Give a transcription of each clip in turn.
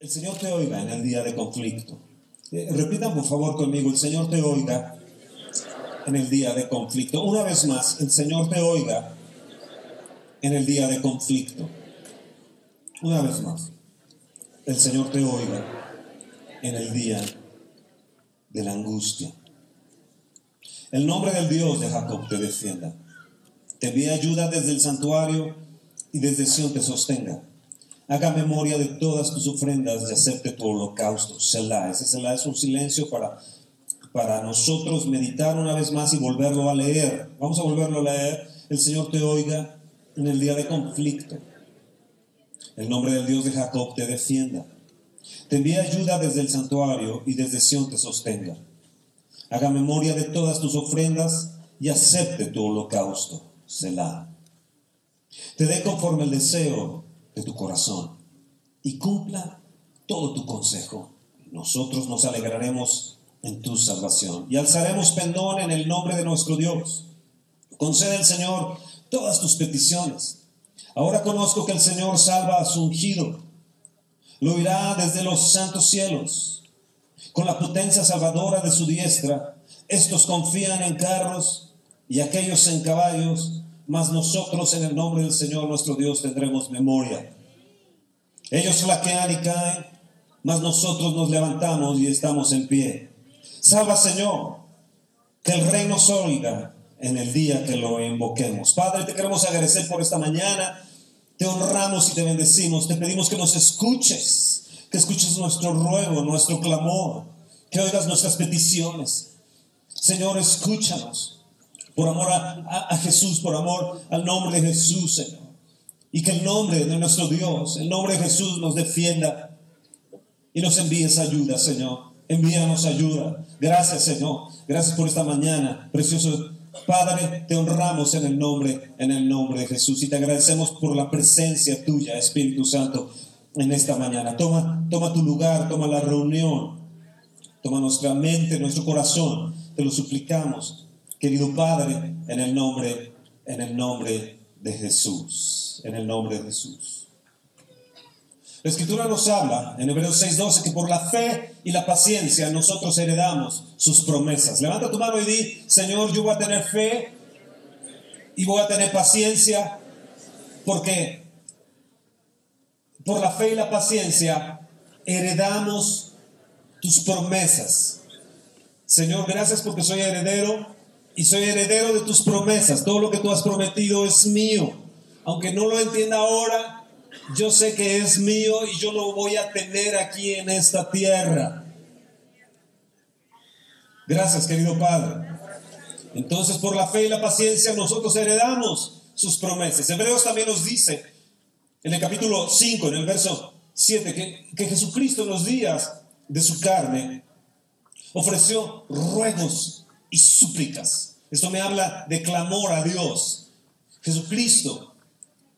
El Señor te oiga en el día de conflicto. Eh, repitan por favor conmigo, el Señor te oiga en el día de conflicto. Una vez más, el Señor te oiga en el día de conflicto. Una vez más, el Señor te oiga en el día de la angustia. El nombre del Dios de Jacob te defienda. Te envíe ayuda desde el santuario y desde Sion te sostenga. Haga memoria de todas tus ofrendas y acepte tu holocausto. Selah. Ese Selah es un silencio para, para nosotros meditar una vez más y volverlo a leer. Vamos a volverlo a leer. El Señor te oiga en el día de conflicto. El nombre del Dios de Jacob te defienda. Te envíe ayuda desde el santuario y desde Sion te sostenga. Haga memoria de todas tus ofrendas y acepte tu holocausto. Selah. Te dé conforme el deseo tu corazón y cumpla todo tu consejo. Nosotros nos alegraremos en tu salvación y alzaremos pendón en el nombre de nuestro Dios. Concede el Señor todas tus peticiones. Ahora conozco que el Señor salva a su ungido. Lo irá desde los santos cielos. Con la potencia salvadora de su diestra, estos confían en carros y aquellos en caballos mas nosotros en el nombre del Señor nuestro Dios tendremos memoria. Ellos flaquean y caen, mas nosotros nos levantamos y estamos en pie. Salva Señor, que el rey nos oiga en el día que lo invoquemos. Padre, te queremos agradecer por esta mañana. Te honramos y te bendecimos. Te pedimos que nos escuches, que escuches nuestro ruego, nuestro clamor, que oigas nuestras peticiones. Señor, escúchanos por amor a, Jesús, por amor al nombre de Jesús, Señor. Y que el nombre de nuestro Dios, el nombre de Jesús nos defienda y nos envíe esa ayuda, Señor. Envíanos ayuda. Gracias, Señor. Gracias por esta mañana. Precioso Padre, te honramos en el nombre, en el nombre de Jesús y te agradecemos por la presencia tuya, Espíritu Santo, en esta mañana. Toma, toma tu lugar, toma la reunión, toma nuestra mente, nuestro corazón. Te lo suplicamos Querido Padre, en el nombre, en el nombre de Jesús, en el nombre de Jesús. La escritura nos habla en Hebreos 6:12 que por la fe y la paciencia nosotros heredamos sus promesas. Levanta tu mano y di, Señor, yo voy a tener fe y voy a tener paciencia porque por la fe y la paciencia heredamos tus promesas. Señor, gracias porque soy heredero y soy heredero de tus promesas. Todo lo que tú has prometido es mío. Aunque no lo entienda ahora, yo sé que es mío y yo lo voy a tener aquí en esta tierra. Gracias, querido Padre. Entonces, por la fe y la paciencia, nosotros heredamos sus promesas. Hebreos también nos dice, en el capítulo 5, en el verso 7, que, que Jesucristo en los días de su carne ofreció ruegos y súplicas. Esto me habla de clamor a Dios. Jesucristo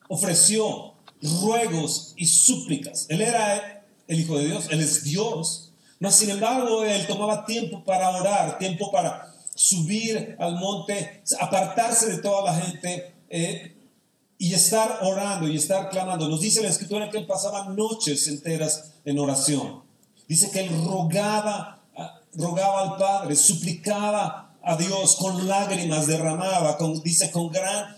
ofreció ruegos y súplicas. Él era el Hijo de Dios, Él es Dios. Mas sin embargo, Él tomaba tiempo para orar, tiempo para subir al monte, apartarse de toda la gente eh, y estar orando y estar clamando. Nos dice la escritura que Él pasaba noches enteras en oración. Dice que Él rogaba rogaba al Padre, suplicaba a Dios con lágrimas, derramaba, con, dice con gran,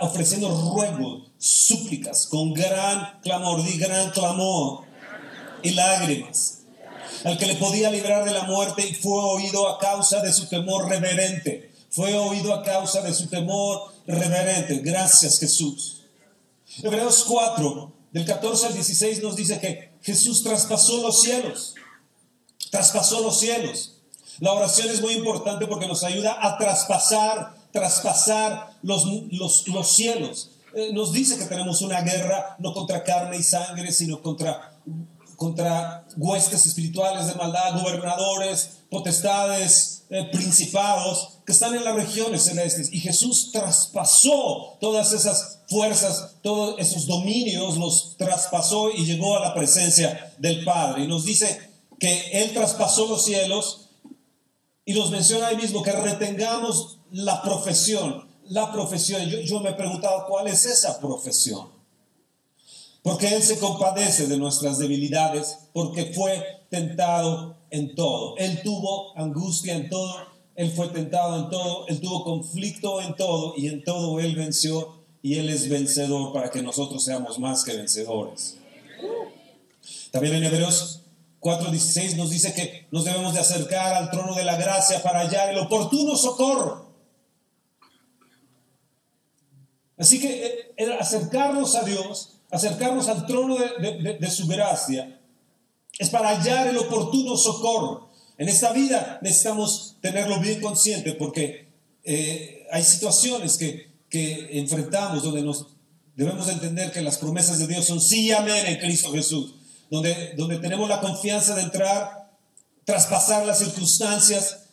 ofreciendo ruegos, súplicas, con gran clamor, di gran clamor y lágrimas. Al que le podía librar de la muerte y fue oído a causa de su temor reverente. Fue oído a causa de su temor reverente. Gracias Jesús. Hebreos 4, del 14 al 16 nos dice que Jesús traspasó los cielos traspasó los cielos. La oración es muy importante porque nos ayuda a traspasar, traspasar los, los, cielos. Eh, nos dice que tenemos una guerra no contra carne y sangre, sino contra, contra huestes espirituales de maldad, gobernadores, potestades, eh, principados que están en las regiones celestes. Y Jesús traspasó todas esas fuerzas, todos esos dominios, los traspasó y llegó a la presencia del Padre. Y nos dice que Él traspasó los cielos y nos menciona ahí mismo que retengamos la profesión. La profesión, yo, me he preguntado cuál es esa profesión. porque Él se compadece de nuestras debilidades, porque fue tentado en todo. Él tuvo angustia en todo, Él fue tentado en todo, Él tuvo conflicto en todo y en todo Él venció y Él es vencedor para que nosotros seamos más que vencedores. También en Hebreos 4:16 nos dice que nos debemos de acercar al trono de la gracia para hallar el oportuno socorro. Así que eh, acercarnos a Dios, acercarnos al trono de, su gracia, es para hallar el oportuno socorro. En esta vida necesitamos tenerlo bien consciente porque eh, hay situaciones que, que enfrentamos donde nos debemos entender que las promesas de Dios son sí amén en Cristo Jesús, donde, donde tenemos la confianza de entrar, traspasar las circunstancias,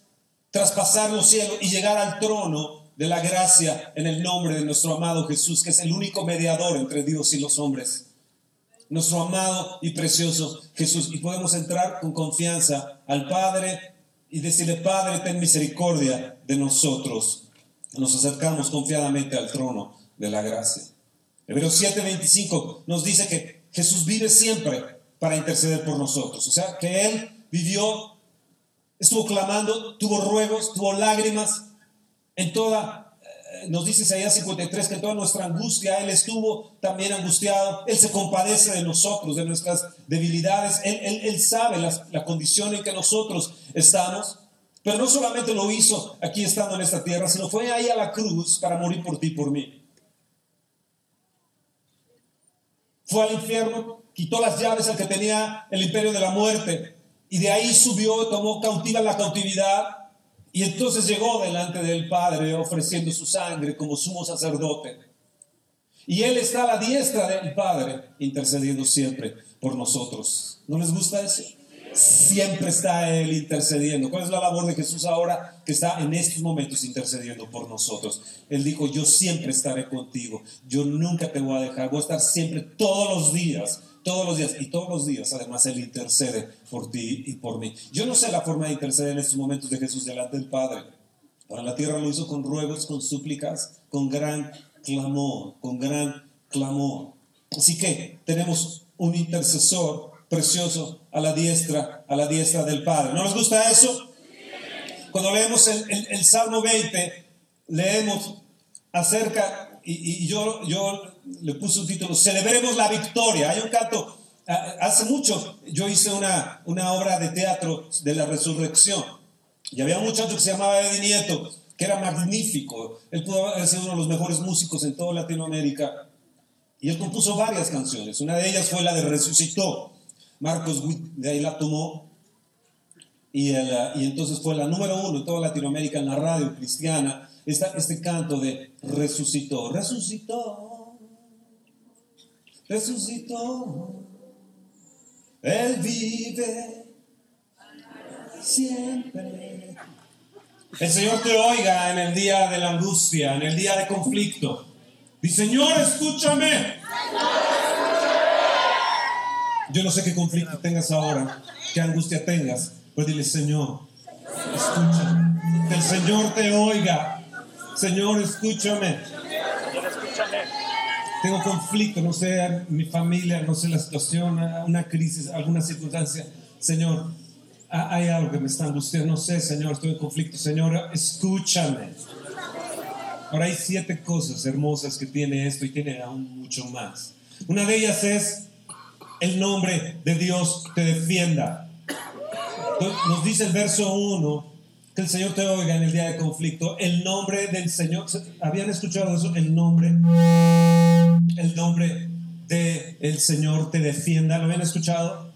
traspasar los cielos y llegar al trono de la gracia en el nombre de nuestro amado Jesús, que es el único mediador entre Dios y los hombres. Nuestro amado y precioso Jesús. Y podemos entrar con confianza al Padre y decirle, Padre, ten misericordia de nosotros. Nos acercamos confiadamente al trono de la gracia. Hebreos 7:25 nos dice que Jesús vive siempre para interceder por nosotros. O sea, que Él vivió, estuvo clamando, tuvo ruegos, tuvo lágrimas, en toda, eh, nos dice Isaías 53 que toda nuestra angustia Él estuvo también angustiado. Él se compadece de nosotros, de nuestras debilidades. Él, sabe la condición en que nosotros estamos. Pero no solamente lo hizo aquí estando en esta tierra, sino fue ahí a la cruz para morir por ti por mí. Fue al infierno, quitó las llaves al que tenía el imperio de la muerte y de ahí subió, tomó cautiva la cautividad y entonces llegó delante del Padre ofreciendo su sangre como sumo sacerdote. Y Él está a la diestra del Padre intercediendo siempre por nosotros. ¿No les gusta eso? Siempre está Él intercediendo. ¿Cuál es la labor de Jesús ahora que está en estos momentos intercediendo por nosotros? Él dijo, yo siempre estaré contigo. Yo nunca te voy a dejar. Voy a estar siempre todos los días todos los días y todos los días además Él intercede por ti y por mí. Yo no sé la forma de interceder en estos momentos de Jesús delante del Padre. Para la tierra lo hizo con ruegos, con súplicas, con gran clamor, con gran clamor. Así que tenemos un intercesor precioso a la diestra, a la diestra del Padre. ¿No nos gusta eso? Cuando leemos el, el Salmo 20, leemos acerca y, yo, yo le puse un título, Celebremos la Victoria. Hay un canto, hace mucho yo hice una, una obra de teatro de la resurrección y había un muchacho que se llamaba Eddie Nieto, que era magnífico. Él pudo haber sido uno de los mejores músicos en toda Latinoamérica. Y él compuso varias canciones. Una de ellas fue la de Resucitó. Marcos Witt de ahí la tomó. Y, y entonces fue la número uno en toda Latinoamérica en la radio cristiana este canto de resucitó, resucitó, resucitó. Él vive siempre. El Señor te oiga en el día de la angustia, en el día de conflicto. Y Señor, escúchame. Yo no sé qué conflicto tengas ahora, qué angustia tengas, pero dile, Señor, escúchame. Que el Señor te oiga Señor, escúchame. Tengo conflicto, no sé mi familia, no sé la situación, una crisis, alguna circunstancia. Señor, hay algo que me está angustiando, no sé, Señor, estoy en conflicto. Señor, escúchame. Ahora hay siete cosas hermosas que tiene esto y tiene aún mucho más. Una de ellas es el nombre de Dios te defienda. Nos dice el verso 1 que el Señor te oiga en el día de conflicto. El nombre del Señor, ¿habían escuchado eso? El nombre, el nombre del el Señor te defienda. ¿Lo habían escuchado?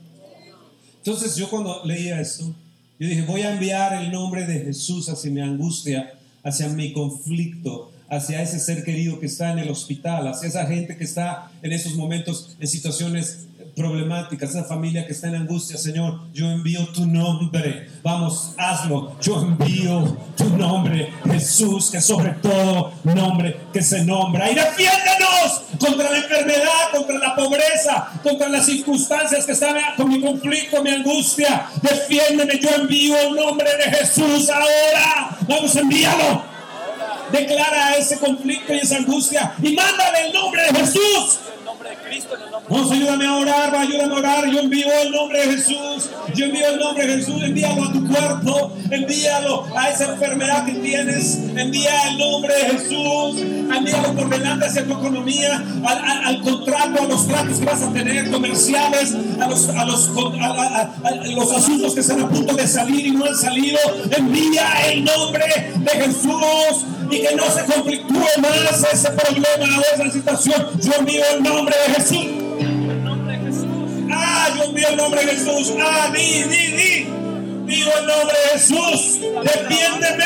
Entonces yo cuando leía esto, yo dije, voy a enviar el nombre de Jesús hacia mi angustia, hacia mi conflicto, hacia ese ser querido que está en el hospital, hacia esa gente que está en esos momentos en situaciones problemáticas, esa familia que está en angustia, Señor, yo envío tu nombre. Vamos, hazlo. Yo envío tu nombre, Jesús, que sobre todo nombre que se nombra. Y defiéndenos contra la enfermedad, contra la pobreza, contra las circunstancias que están con mi conflicto, mi angustia. Defiéndeme, yo envío el nombre de Jesús ahora. Vamos, envíalo. Declara ese conflicto y esa angustia y mándale el nombre de Jesús. Cristo en el nombre Vamos, ayúdame a orar, ayúdame a orar. Yo envío el nombre de Jesús. Yo envío el nombre de Jesús. Envíalo a tu cuerpo. Envíalo a esa enfermedad que tienes. Envía el nombre de Jesús. Envíalo por delante hacia tu economía, al, al- al contrato, a los tratos que vas a tener comerciales, a los, a los, a- a los asuntos que están a punto de salir y no han salido. Envía el nombre de Jesús y que no se conflictúe más ese problema o esa situación. Yo envío el nombre de Jesús. Ah, yo envío el nombre de Jesús. Ah, di, di, di. Digo el nombre de Jesús. Defiéndeme.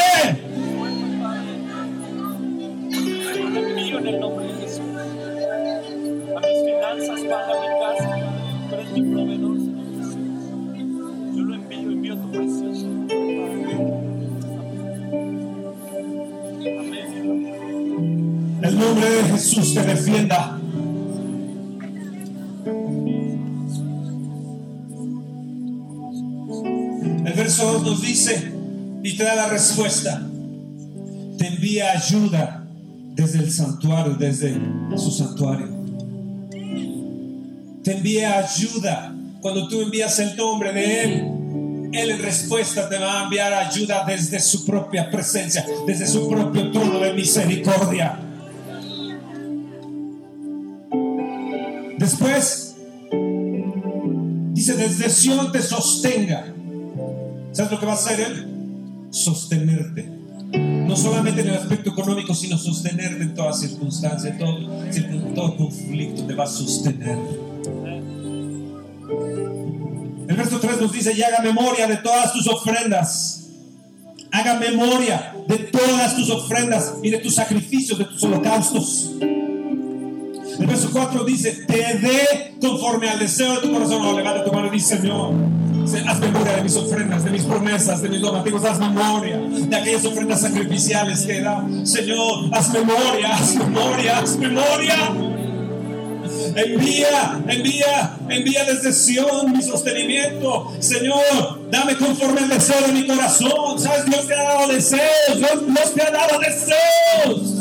Te defienda. El verso 2 nos dice y te da la respuesta. Te envía ayuda desde el santuario, desde su santuario. Te envía ayuda cuando tú envías el nombre de Él. Él en respuesta te va a enviar ayuda desde su propia presencia, desde su propio trono de misericordia. Después, dice, desde Sion te sostenga. ¿Sabes lo que va a hacer Él? Sostenerte. No solamente en el aspecto económico, sino sostenerte en toda circunstancia, en todo, en todo conflicto, te va a sostener. El verso 3 nos dice, y haga memoria de todas tus ofrendas. Haga memoria de todas tus ofrendas y de tus sacrificios, de tus holocaustos. El verso 4 dice, te dé conforme al deseo de tu corazón. No, levanta tu mano y dice, Señor, se- haz memoria de mis ofrendas, de mis promesas, de mis donativos. Haz memoria de aquellas ofrendas sacrificiales que dado. Señor, haz memoria, haz memoria, haz memoria. Envía, envía, envía desde Sion mi sostenimiento. Señor, dame conforme al deseo de mi corazón. Sabes, Dios te ha dado deseos. Dios, Dios te ha dado deseos.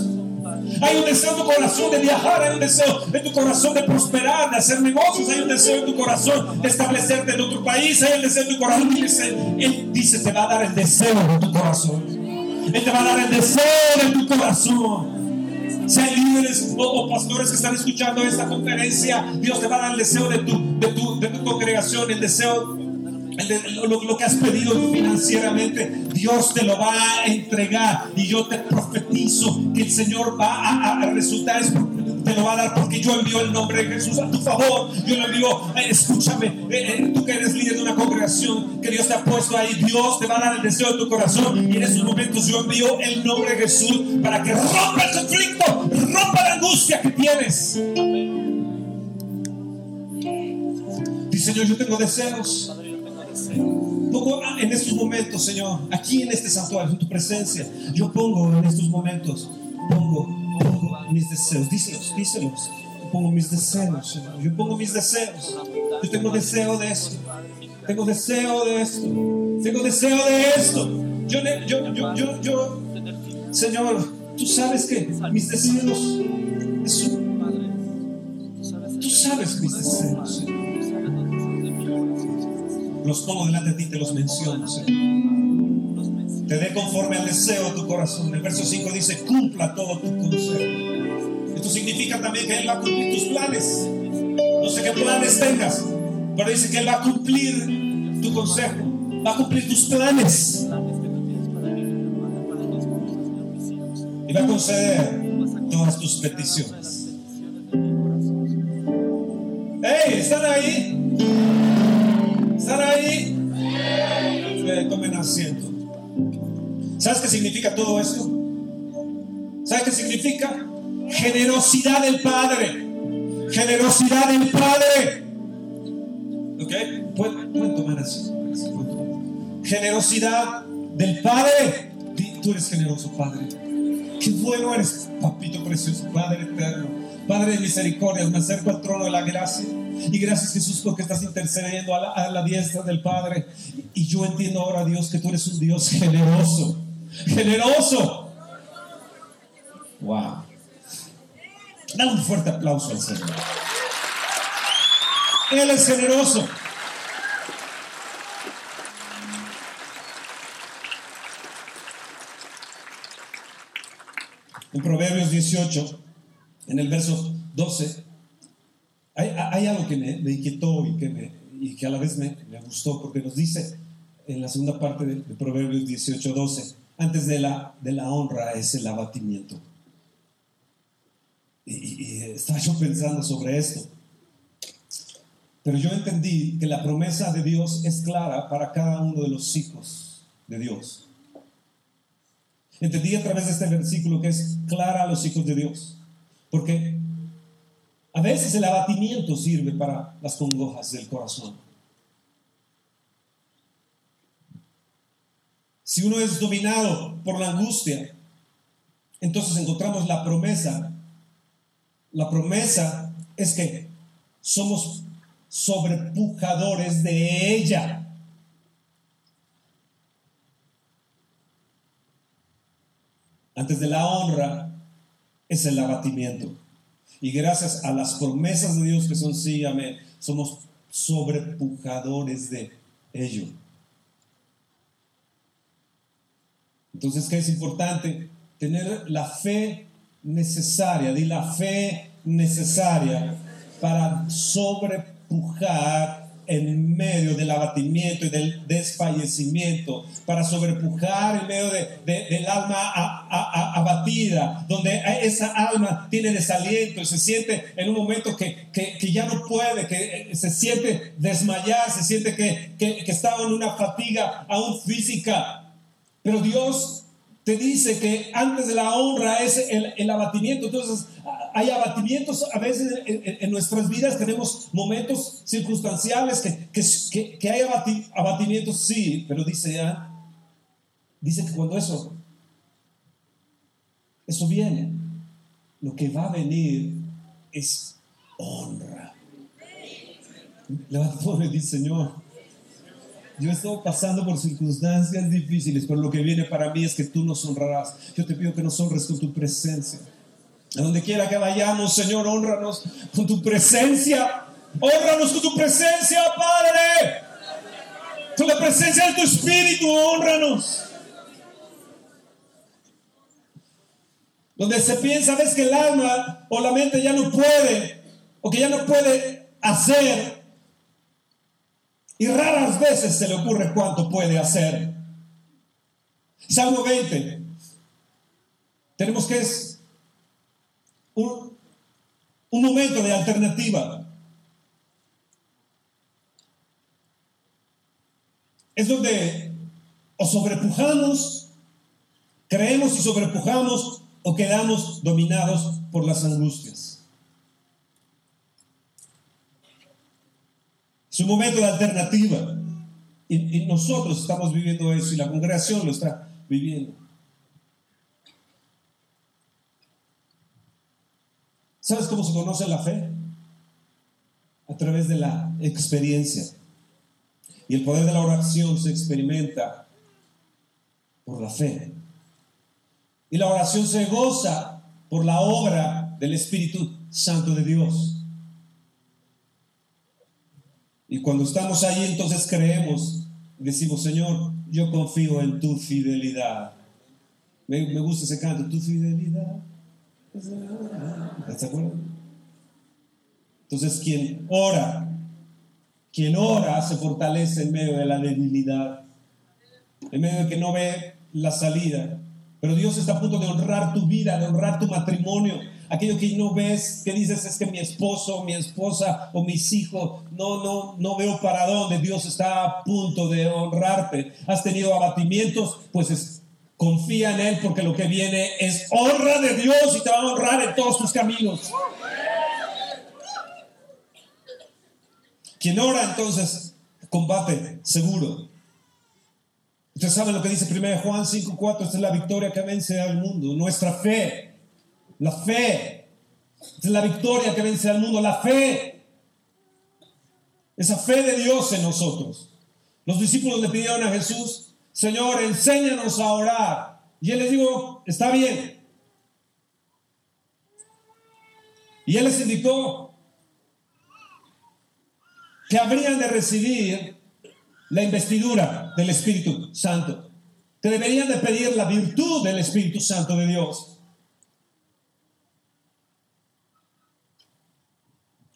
Hay un deseo en tu corazón de viajar, hay un deseo en tu corazón de prosperar, de hacer negocios, hay un deseo en tu corazón de establecerte en otro país, hay un deseo en tu corazón. Dice, Él dice, te va a dar el deseo de tu corazón. Él te va a dar el deseo de tu corazón. Si hay líderes o, pastores que están escuchando esta conferencia, Dios te va a dar el deseo de tu, de tu, de tu congregación, el deseo, lo, lo que has pedido financieramente, Dios te lo va a entregar. Y yo te profetizo que el Señor va a, a resultar, te lo va a dar porque yo envío el nombre de Jesús a tu favor. Yo lo envío, eh, escúchame, eh, eh, tú que eres líder de una congregación, que Dios te ha puesto ahí, Dios te va a dar el deseo de tu corazón. Y en esos momentos yo envío el nombre de Jesús para que rompa el conflicto, rompa la angustia que tienes. Dice Señor, yo tengo deseos. Pongo en estos momentos, Señor, aquí en este santuario, en tu presencia, yo pongo en estos momentos, pongo, pongo mis deseos, díselos, díselos. Yo pongo mis deseos, Señor. Yo pongo mis deseos. Yo tengo deseo de esto. Tengo deseo de esto. Tengo deseo de esto. Yo, yo, yo, yo, yo, Señor, tú sabes que mis deseos, sabes, tú sabes mis deseos, Señor. Los pongo delante de ti, te los menciono, Señor. Te dé conforme al deseo de tu corazón. El verso 5 dice, cumpla todo tu consejo. Esto significa también que Él va a cumplir tus planes. No sé qué planes tengas, pero dice que Él va a cumplir tu consejo, va a cumplir tus planes y va a conceder todas tus peticiones. ¡Hey! ¿Están ahí? ¿Están ahí? Tomen asiento. ¿Sabes qué significa todo esto? ¿Sabes qué significa? Generosidad del Padre. Generosidad del Padre. ¿Ok? Pueden, pueden tomar tomar. Generosidad del Padre. Tú eres generoso, Padre. Qué bueno eres, papito precioso, Padre eterno, Padre de misericordia. Me acerco al trono de la gracia. Y gracias, Jesús, porque estás intercediendo a la, diestra del Padre. Y yo entiendo ahora, Dios, que tú eres un Dios generoso. Generoso. Wow. Da un fuerte aplauso al Señor. Él es generoso. En Proverbios 18, en el verso 12, hay, hay algo que me, me inquietó y que, me, y que a la vez me, me gustó, porque nos dice en la segunda parte de, de Proverbios 18, 12, antes de la, de la honra es el abatimiento. Y, y- y estaba yo pensando sobre esto. Pero yo entendí que la promesa de Dios es clara para cada uno de los hijos de Dios. Entendí a través de este versículo que es clara a los hijos de Dios. Porque a veces el abatimiento sirve para las congojas del corazón. Si uno es dominado por la angustia, entonces encontramos la promesa. La promesa es que somos sobrepujadores de ella. Antes de la honra es el abatimiento. Y gracias a las promesas de Dios que son sí, amén, somos sobrepujadores de ello. Entonces, ¿qué es importante? Tener la fe necesaria, di la fe necesaria para sobrepujar en medio del abatimiento y del desfallecimiento, para sobrepujar en medio de- de- del alma abatida, donde esa alma tiene desaliento y se siente en un momento que, que- ya no puede, que eh, se siente desmayar, se siente que, que, que en una fatiga aún física. Pero Dios te dice que antes de la honra es el, el abatimiento. Entonces, hay abatimientos a veces en, nuestras vidas, tenemos momentos circunstanciales que, que, que- que hay abati- abatimientos, sí, pero dice, ah, dice que cuando eso, eso viene, lo que va a venir es honra. Levanta tu mano y dice, Señor, yo he estado pasando por circunstancias difíciles, pero lo que viene para mí es que tú nos honrarás. Yo te pido que nos honres con tu presencia. A donde quiera que vayamos, Señor, honranos con tu presencia. Honranos con tu presencia, Padre. Con la presencia de tu Espíritu, honranos. Donde se piensa, ves que el alma o la mente ya no puede, o que ya no puede hacer, y raras veces se le ocurre cuánto puede hacer. Salmo 20. Tenemos que un, un momento de alternativa. Es donde o sobrepujamos, creemos y sobrepujamos, o quedamos dominados por las angustias. Es un momento de alternativa. Y, y nosotros estamos viviendo eso y la congregación lo está viviendo. ¿Sabes cómo se conoce la fe? A través de la experiencia. Y el poder de la oración se experimenta por la fe. Y la oración se goza por la obra del Espíritu Santo de Dios. Y cuando estamos ahí, entonces creemos, decimos, Señor, yo confío en tu fidelidad. Me, me gusta ese canto, tu fidelidad. ¿Se acuerdan? Entonces, quien ora, quien ora se fortalece en medio de la debilidad, en medio de que no ve la salida. Pero Dios está a punto de honrar tu vida, de honrar tu matrimonio. Aquello que no ves, que dices es que mi esposo, mi esposa o mis hijos, no, no, no veo para dónde. Dios está a punto de honrarte. Has tenido abatimientos, pues es- confía en Él porque lo que viene es honra de Dios y te va a honrar en todos tus caminos. Quien ora entonces combate seguro. Ustedes saben lo que dice 1 Juan 5:4, esta es la victoria que vence al mundo, nuestra fe. La fe. Esta es la victoria que vence al mundo, la fe. Esa fe de Dios en nosotros. Los discípulos le pidieron a Jesús, Señor, enséñanos a orar. Y él les dijo, está bien. Y él les indicó que habrían de recibir la investidura del Espíritu Santo, que deberían de pedir la virtud del Espíritu Santo de Dios.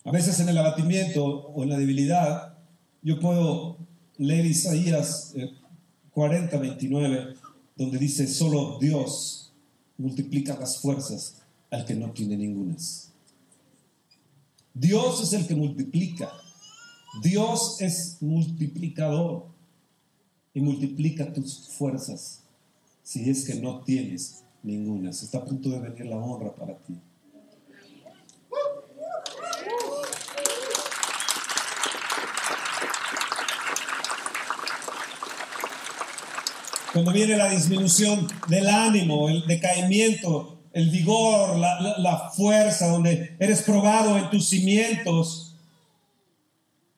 A veces en el abatimiento o en la debilidad, yo puedo leer Isaías 40, eh, 29, donde dice, solo Dios multiplica las fuerzas al que no tiene ningunas. Dios es el que multiplica. Dios es multiplicador y multiplica tus fuerzas si es que no tienes ninguna. Está a punto de venir la honra para ti. Cuando viene la disminución del ánimo, el decaimiento, el vigor, la, fuerza, donde eres probado en tus cimientos.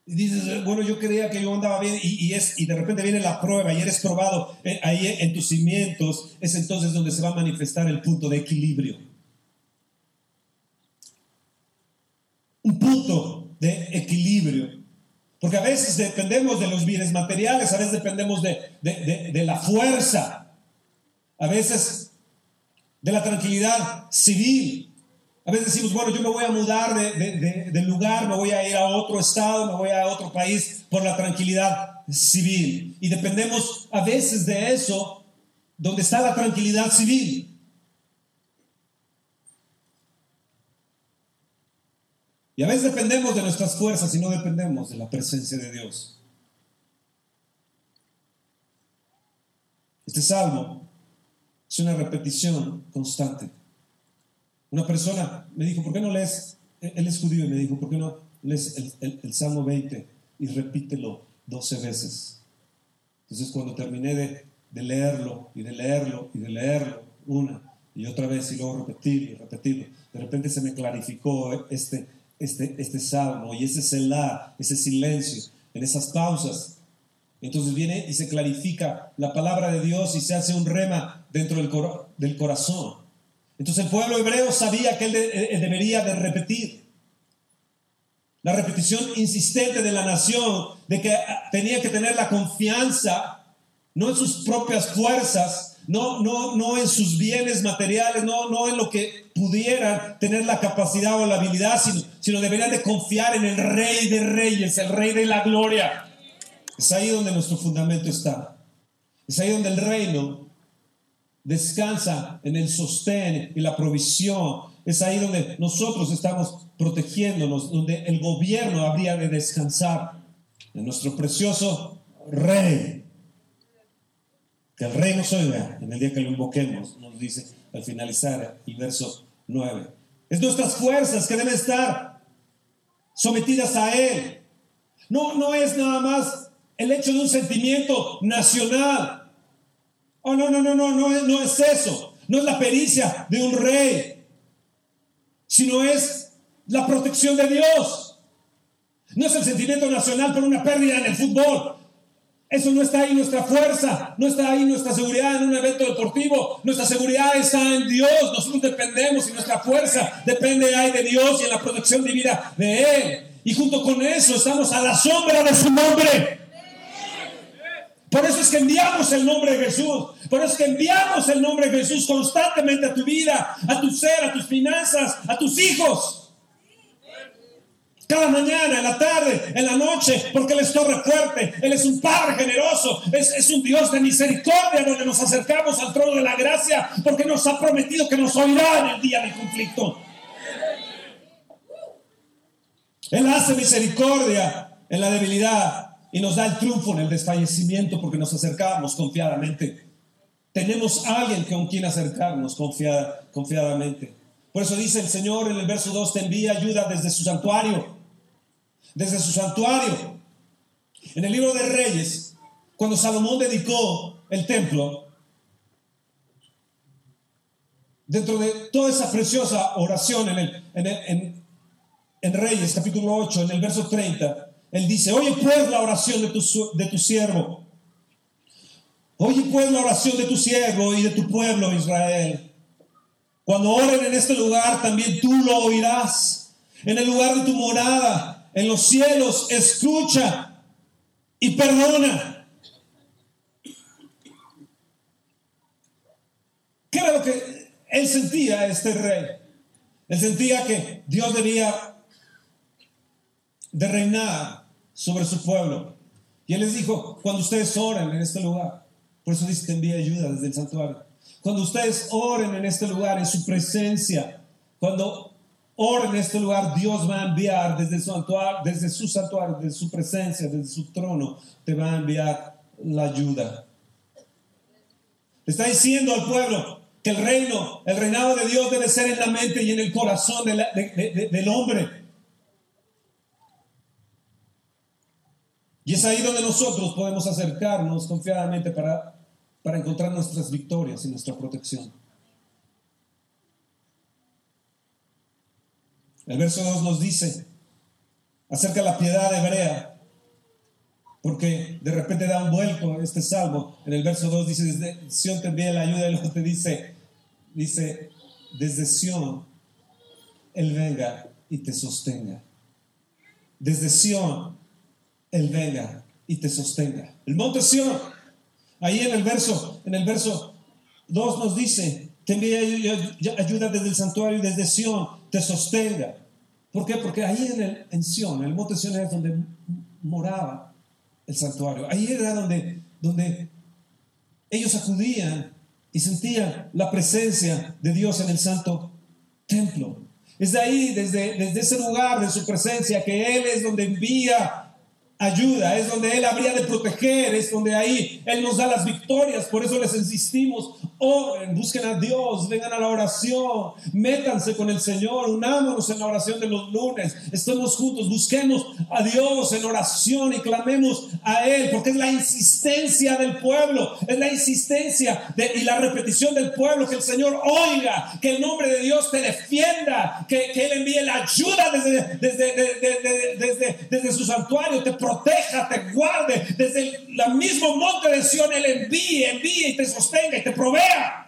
Y dices, bueno, yo creía que yo andaba bien y, es, y de repente viene la prueba y eres probado eh, ahí en tus cimientos, es entonces donde se va a manifestar el punto de equilibrio. Un punto de equilibrio. Porque a veces dependemos de los bienes materiales, a veces dependemos de, la fuerza, a veces de la tranquilidad civil. A veces decimos, bueno, yo me voy a mudar de, lugar, me voy a ir a otro estado, me voy a otro país por la tranquilidad civil. Y dependemos a veces de eso, donde está la tranquilidad civil. Y a veces dependemos de nuestras fuerzas y no dependemos de la presencia de Dios. Este salmo es una repetición constante. Una persona me dijo, ¿por qué no lees? Él es judío y me dijo, ¿por qué no lees el, Salmo 20 y repítelo 12 veces? Entonces cuando terminé de, de leerlo y de leerlo y de leerlo una y otra vez y luego repetirlo y repetirlo, de repente se me clarificó este este, este salmo y ese selah, ese silencio, en esas pausas. Entonces viene y se clarifica la palabra de Dios y se hace un rema dentro del, del corazón. Entonces el pueblo hebreo sabía que él, él debería de repetir. La repetición insistente de la nación de que tenía que tener la confianza, no en sus propias fuerzas, no, no, no en sus bienes materiales, no, no en lo que pudieran tener la capacidad o la habilidad, sino, sino deberían de confiar en el Rey de Reyes, el Rey de la Gloria. Es ahí donde nuestro fundamento está. Es ahí donde el reino descansa en el sostén y la provisión. Es ahí donde nosotros estamos protegiéndonos, donde el gobierno habría de descansar en nuestro precioso Rey que el rey nos oiga en el día que lo invoquemos, nos dice al finalizar el verso 9. Es nuestras fuerzas que deben estar sometidas a Él. No, no es nada más el hecho de un sentimiento nacional. Oh, no, no, no, no, no, no es eso. No es la pericia de un rey, sino es la protección de Dios. No es el sentimiento nacional por una pérdida en el fútbol. Eso no está ahí nuestra fuerza, no está ahí nuestra seguridad en un evento deportivo. Nuestra seguridad está en Dios. Nosotros dependemos y nuestra fuerza depende ahí de Dios y en la protección divina de Él. Y junto con eso estamos a la sombra de su nombre. Por eso es que enviamos el nombre de Jesús. Por eso es que enviamos el nombre de Jesús constantemente a tu vida, a tu ser, a tus finanzas, a tus hijos. Cada mañana, en la tarde, en la noche, porque Él es torre fuerte, Él es un Padre generoso, es, es, un Dios de misericordia donde nos acercamos al trono de la gracia, porque nos ha prometido que nos oirá en el día del conflicto. Él hace misericordia en la debilidad y nos da el triunfo en el desfallecimiento porque nos acercamos confiadamente. Tenemos a alguien con quien acercarnos confiada, confiadamente. Por eso dice el Señor en el verso 2, te envía ayuda desde su santuario desde su santuario. En el libro de Reyes, cuando Salomón dedicó el templo, dentro de toda esa preciosa oración en, el, en, en, Reyes capítulo 8, en el verso 30, él dice, oye pues la oración de tu, de tu siervo. Oye pues la oración de tu siervo y de tu pueblo Israel. Cuando oren en este lugar, también tú lo oirás. En el lugar de tu morada en los cielos, escucha y perdona. ¿Qué era lo que él sentía, este rey? Él sentía que Dios debía de reinar sobre su pueblo. Y él les dijo, cuando ustedes oren en este lugar, por eso dice que envía ayuda desde el santuario. Cuando ustedes oren en este lugar, en su presencia, cuando oren en este lugar, Dios va a enviar desde su santuario, desde su santuario, desde su presencia, desde su trono, te va a enviar la ayuda. Está diciendo al pueblo que el reino, el reinado de Dios debe ser en la mente y en el corazón del hombre. Y es ahí donde nosotros podemos acercarnos confiadamente para, para encontrar nuestras victorias y nuestra protección. El verso 2 nos dice acerca de la piedad hebrea, porque de repente da un vuelco este salmo. En el verso 2 dice, desde Sión te envía la ayuda, y luego te dice, dice, desde Sión Él venga y te sostenga. Desde Sión Él venga y te sostenga. El monte Sión, ahí en el verso, en el verso 2 nos dice, te envía ayu- ayuda desde el santuario y desde Sión te sostenga. ¿Por qué? Porque ahí en, el, en el monte Sión es donde moraba el santuario. Ahí era donde, donde ellos acudían y sentían la presencia de Dios en el santo templo. Es de ahí, desde, desde ese lugar de su presencia, que Él es donde envía ayuda, es donde Él habría de proteger, es donde ahí Él nos da las victorias. Por eso les insistimos, oren, busquen a Dios, vengan a la oración, métanse con el Señor, unámonos en la oración de los lunes, estemos juntos, busquemos a Dios en oración y clamemos a Él, porque es la insistencia del pueblo, es la insistencia de- y la repetición del pueblo, que el Señor oiga, que el nombre de Dios te defienda, que, que Él envíe la ayuda desde, desde, de- de- de- desde, desde su santuario, te proteja, te guarde, desde el mismo monte de Sion, Él envíe, envíe y te sostenga y te provea.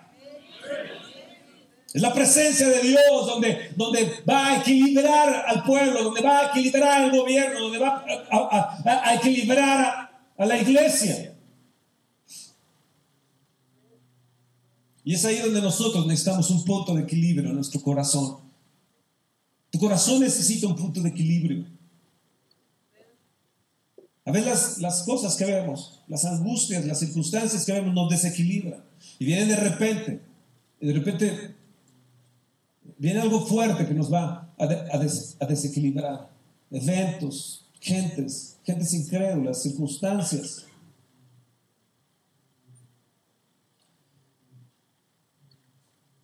Es la presencia de Dios donde, donde va a equilibrar al pueblo, donde va a equilibrar al gobierno, donde va a, equilibrar a la iglesia. Y es ahí donde nosotros necesitamos un punto de equilibrio en nuestro corazón. Tu corazón necesita un punto de equilibrio. A veces las, cosas que vemos, las angustias, las circunstancias que vemos nos desequilibran. Y vienen de repente. Y de repente viene algo fuerte que nos va a, a desequilibrar. Eventos, gentes, gentes incrédulas, circunstancias.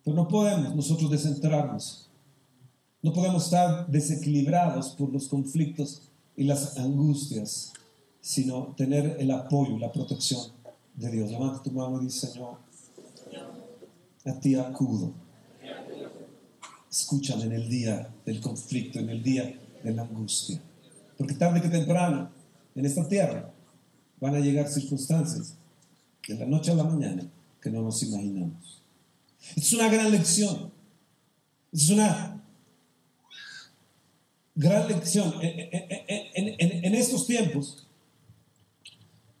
Pero no podemos nosotros descentrarnos. No podemos estar desequilibrados por los conflictos y las angustias, sino tener el apoyo y la protección de Dios. Levanta tu mano y dice, Señor, a ti acudo. Escúchame en el día del conflicto, en el día de la angustia. Porque tarde que temprano, en esta tierra, van a llegar circunstancias de la noche a la mañana que no nos imaginamos. Es una gran lección. Es una gran lección. En, en- en- en estos tiempos,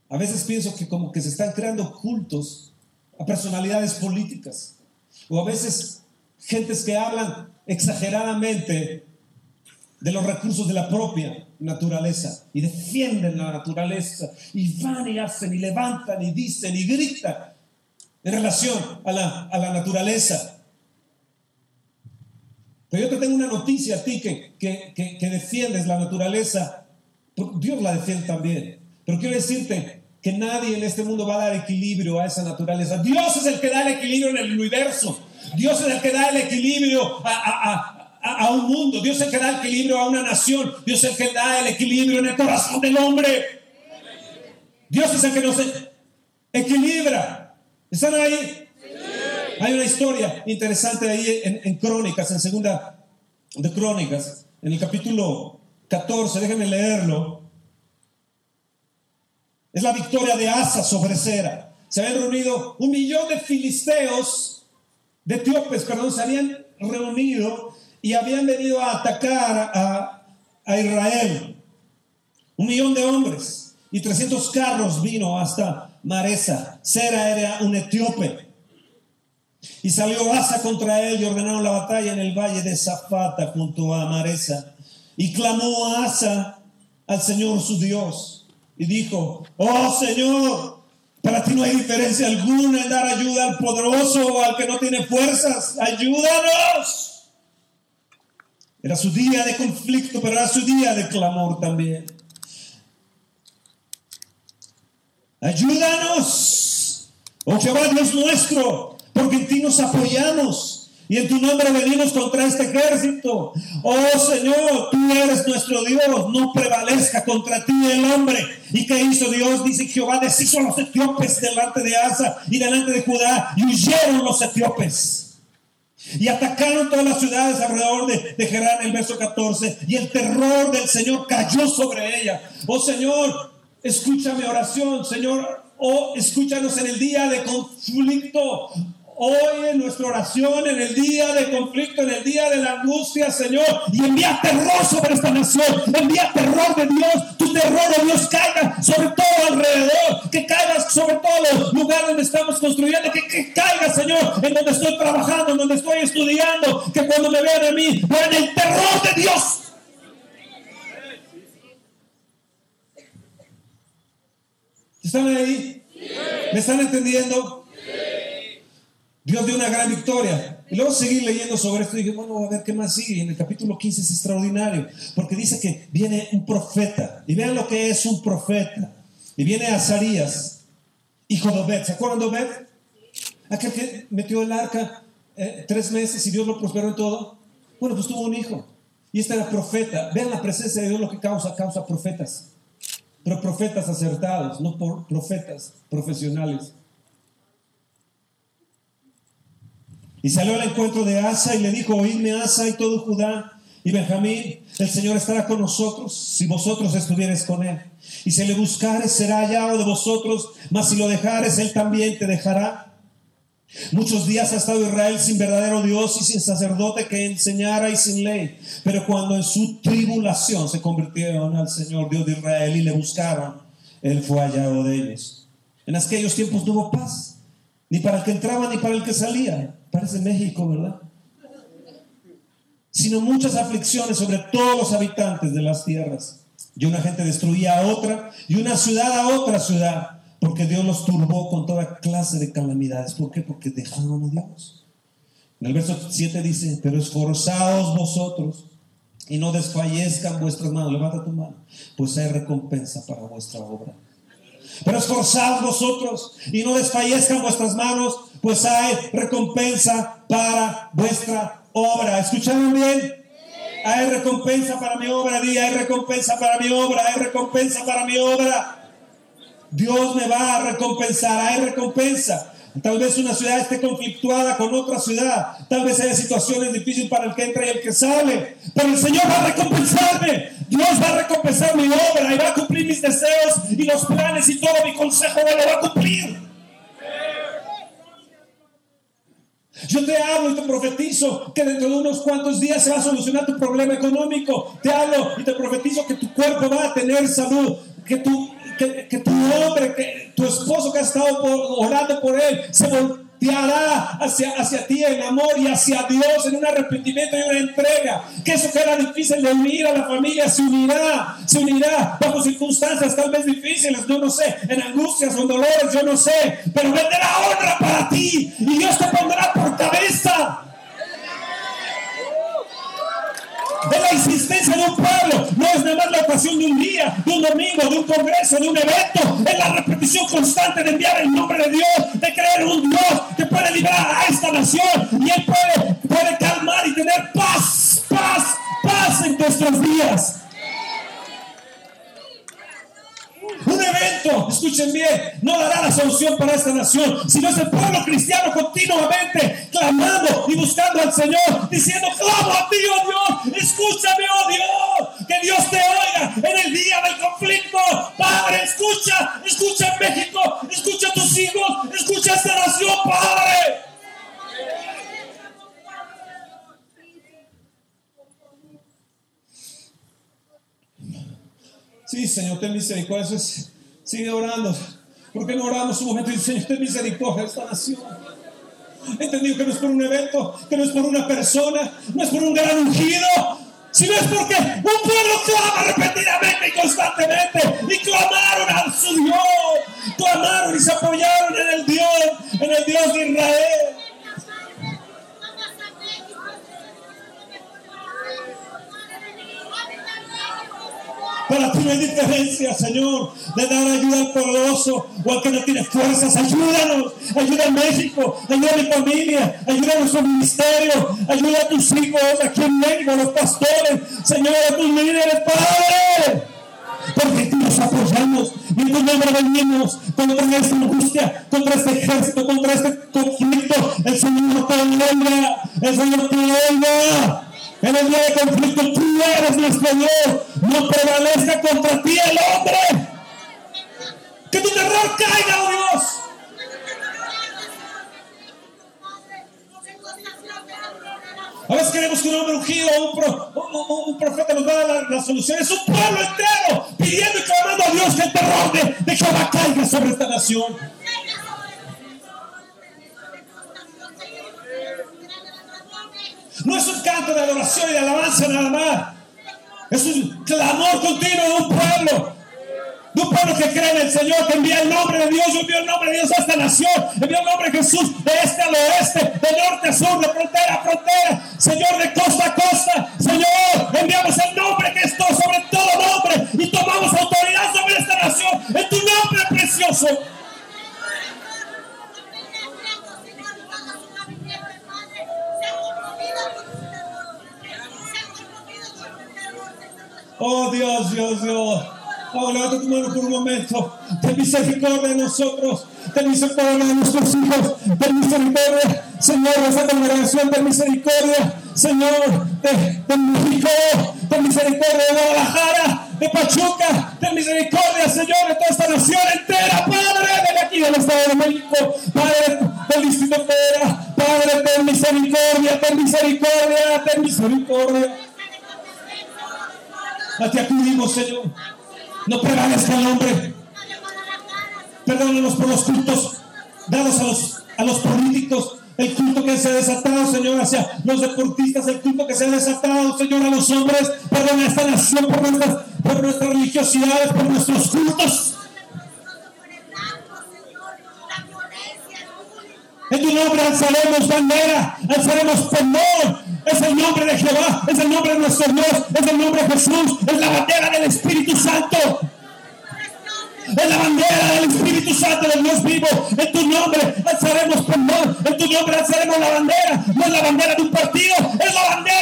a veces pienso que como que se están creando cultos a personalidades políticas. O a veces gentes que hablan exageradamente de los recursos de la propia naturaleza y defienden la naturaleza y van y hacen y levantan y dicen y gritan en relación a la, a la naturaleza. Pero yo te tengo una noticia a ti que, que, que, que defiendes la naturaleza. Dios la defiende también. Pero quiero decirte que nadie en este mundo va a dar equilibrio a esa naturaleza. Dios es el que da el equilibrio en el universo. Dios es el que da el equilibrio a, a- a- a un mundo. Dios es el que da el equilibrio a una nación. Dios es el que da el equilibrio en el corazón del hombre. Dios es el que nos equilibra. ¿Están ahí? Hay una historia interesante ahí en, en Crónicas, en segunda de Crónicas, en el capítulo 14, déjenme leerlo. Es la victoria de Asa sobre Sera. Se habían reunido un millón de filisteos, de etíopes, perdón, se habían reunido y habían venido a atacar a, a Israel. Un millón de hombres y 300 carros vino hasta Maresa. Sera era un etíope. Y salió Asa contra él y ordenaron la batalla en el valle de Zafata junto a Maresa. Y clamó Asa al Señor su Dios y dijo, oh Señor, para ti no hay diferencia alguna en dar ayuda al poderoso o al que no tiene fuerzas. Ayúdanos. Era su día de conflicto, pero era su día de clamor también. Ayúdanos, oh Jehová Dios nuestro, porque en ti nos apoyamos. Y en tu nombre venimos contra este ejército. Oh Señor, tú eres nuestro Dios. No prevalezca contra ti el hombre. ¿Y qué hizo Dios? Dice Jehová deshizo a los etíopes delante de Asa y delante de Judá. Y huyeron los etíopes. Y atacaron todas las ciudades alrededor de, de Gerán, el verso 14. Y el terror del Señor cayó sobre ella. Oh Señor, escucha mi oración. Señor, oh, escúchanos en el día de conflicto. Oye nuestra oración en el día de conflicto, en el día de la angustia, Señor, y envía terror sobre esta nación, envía terror de Dios, tu terror de Dios caiga sobre todo alrededor, que caiga sobre todos los lugares donde estamos construyendo, que, que, caiga, Señor, en donde estoy trabajando, en donde estoy estudiando, que cuando me vean a mí, vean el terror de Dios. ¿Están ahí? ¿Me están entendiendo? Dios dio una gran victoria. Y luego seguí leyendo sobre esto y dije, bueno, a ver qué más sigue. Y en el capítulo 15 es extraordinario, porque dice que viene un profeta. Y vean lo que es un profeta. Y viene Azarías, hijo de Obed. ¿Se acuerdan de Obed? Aquel que metió el arca eh, tres meses y Dios lo prosperó en todo. Bueno, pues tuvo un hijo. Y este era profeta. Vean la presencia de Dios lo que causa, causa profetas. Pero profetas acertados, no por profetas profesionales. Y salió al encuentro de Asa y le dijo, oídme Asa y todo Judá y Benjamín, el Señor estará con nosotros si vosotros estuviereis con él. Y si le buscares será hallado de vosotros, mas si lo dejares, él también te dejará. Muchos días ha estado Israel sin verdadero Dios y sin sacerdote que enseñara y sin ley. Pero cuando en su tribulación se convirtieron al Señor Dios de Israel y le buscaron, él fue hallado de ellos. En aquellos tiempos no hubo paz, ni para el que entraba ni para el que salía. Parece México, ¿verdad? Sino muchas aflicciones sobre todos los habitantes de las tierras. Y una gente destruía a otra y una ciudad a otra ciudad, porque Dios los turbó con toda clase de calamidades. ¿Por qué? Porque dejaron a Dios. En el verso 7 dice, pero esforzaos vosotros y no desfallezcan vuestras manos. Levanta tu mano, pues hay recompensa para vuestra obra. Pero esforzaos vosotros y no desfallezcan vuestras manos, pues hay recompensa para vuestra obra. ¿Escucharon bien? Hay recompensa para mi obra, di, hay recompensa para mi obra, hay recompensa para mi obra. Dios me va a recompensar, hay recompensa. Tal vez una ciudad esté conflictuada con otra ciudad. Tal vez haya situaciones difíciles para el que entra y el que sale. Pero el Señor va a recompensarme. Dios va a recompensar mi obra y va a cumplir mis deseos y los planes y todo mi consejo me lo va a cumplir. Yo te hablo y te profetizo que dentro de unos cuantos días se va a solucionar tu problema económico. Te hablo y te profetizo que tu cuerpo va a tener salud, que tu, que, que tu hombre, que tu esposo que ha estado por, orando por él, se volteará hacia, hacia ti en amor y hacia Dios en un arrepentimiento y una entrega. Que eso que era difícil de unir a la familia se unirá, se unirá bajo circunstancias tal vez difíciles, yo no sé, en angustias o dolores, yo no sé, pero vendrá honra para ti y Dios te pondrá por cabeza. Es la existencia de un pueblo, no es nada más la ocasión de un día, de un domingo, de un congreso, de un evento, es la repetición constante de enviar el nombre de Dios, de creer en un Dios que puede liberar a esta nación. Y Él puede, puede calmar y tener paz, paz, paz en nuestros días. Un evento, escuchen bien, no dará la solución para esta nación, sino es el pueblo cristiano continuamente clamando y buscando al Señor, diciendo, clamo a ti, oh Dios, escúchame, oh Dios, que Dios te oiga en el día del conflicto. Padre, escucha, escucha México, escucha a tus hijos, escucha esta nación, Padre. Sí, Señor, ten misericordia. Eso es- sigue orando. ¿Por qué no oramos un momento y dice, Señor, ten misericordia de esta nación? He entendido que no es por un evento, que no es por una persona, no es por un gran ungido, sino es porque un pueblo clama repetidamente y constantemente y clamaron a su Dios, clamaron y se apoyaron en el Dios, en el Dios de Israel. Para ti no hay diferencia, Señor, de dar ayuda al poderoso o al que no tiene fuerzas. Ayúdanos, ayuda a México, ayuda a mi familia, ayuda a nuestro ministerio, ayuda a tus hijos aquí en México, a los pastores, Señor, a tus líderes, Padre. Porque tú nos apoyamos y en tu nombre venimos contra esta angustia, contra este ejército, contra este conflicto. El Señor te oiga, el Señor te oiga. En el día de conflicto tú eres nuestro Dios. No prevalezca contra ti el hombre. Que tu terror caiga, oh Dios. A veces queremos que un hombre ungido un, pro- un- un profeta nos da la, la solución. Es un pueblo entero pidiendo y clamando a Dios que el terror de, de Jehová caiga sobre esta nación. No es un canto de adoración y de alabanza nada más. Es un clamor continuo de un pueblo. De un pueblo que cree en el Señor, que envía el nombre de Dios, envío el nombre de Dios a esta nación, envía el nombre de Jesús de este al oeste, de norte a sur, de frontera a frontera, Señor, de costa a costa, Señor, enviamos el nombre que está sobre todo nombre y tomamos autoridad sobre esta nación en tu nombre precioso. Oh Dios, Dios, Dios. Oh, levanta tu mano por un momento. Ten misericordia de nosotros. Ten misericordia de nuestros hijos. Ten misericordia, Señor, de esta congregación. Ten misericordia, Señor, de, de México. Ten misericordia de Guadalajara, de Pachuca. Ten misericordia, Señor, de toda esta nación entera. Padre, de aquí del Estado de México. Padre del Distrito Federal. Padre, ten misericordia, ten misericordia, ten misericordia. A ti acudimos, Señor. No prevalezca el hombre. Perdónanos por los cultos dados a los, a los políticos. El culto que se ha desatado, Señor, hacia los deportistas. El culto que se ha desatado, Señor, a los hombres. Perdona esta nación por nuestras, por nuestras religiosidades, por nuestros cultos. En tu nombre alzaremos bandera, alzaremos pendón. Es el nombre de Jehová, es el nombre de nuestro Dios, es el nombre de Jesús, es la bandera del Espíritu Santo. Es la bandera del Espíritu Santo del Dios vivo. En tu nombre alzaremos pendón, en tu nombre alzaremos la bandera. No es la bandera de un partido, es la bandera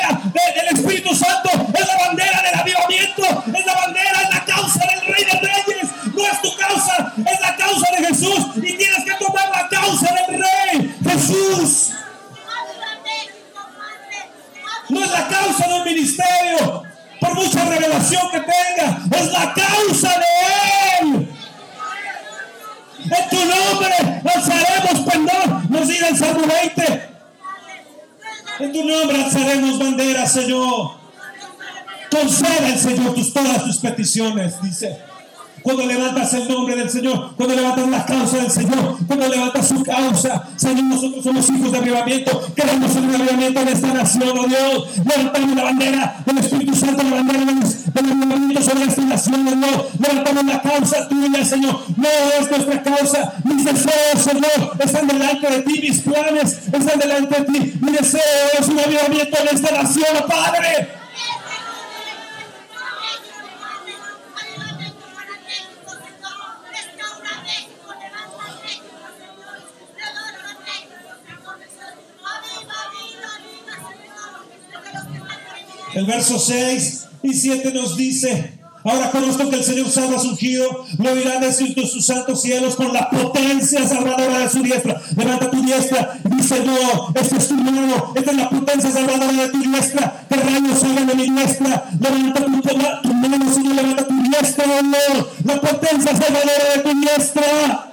tu nombre alzaremos pendón, nos dice el Salmo 20. En tu nombre alzaremos bandera, Señor. Conceda Señor tus, todas tus peticiones, dice. Cuando levantas el nombre del Señor, cuando levantas la causa del Señor, cuando levantas su causa, Señor, nosotros somos hijos de avivamiento, queremos un avivamiento en esta nación, oh Dios. Levantamos la bandera del Espíritu Santo, la bandera del, avivamiento sobre esta nación, oh Dios. Levantamos la causa tuya, Señor. No es nuestra causa, mis deseos, Señor, están delante de ti, mis planes están delante de ti. Mi deseo es un avivamiento en esta nación, oh Padre. El verso 6 y 7 nos dice, ahora conozco que el Señor salva a su ungido, lo decir de sus santos cielos con la potencia salvadora de su diestra. Levanta tu diestra, dice no, este es tu mano, esta es la potencia salvadora de tu diestra, que rayos salgan de mi diestra. Levanta tu, tu mano, Señor, levanta tu diestra, Lord, la potencia salvadora de tu diestra.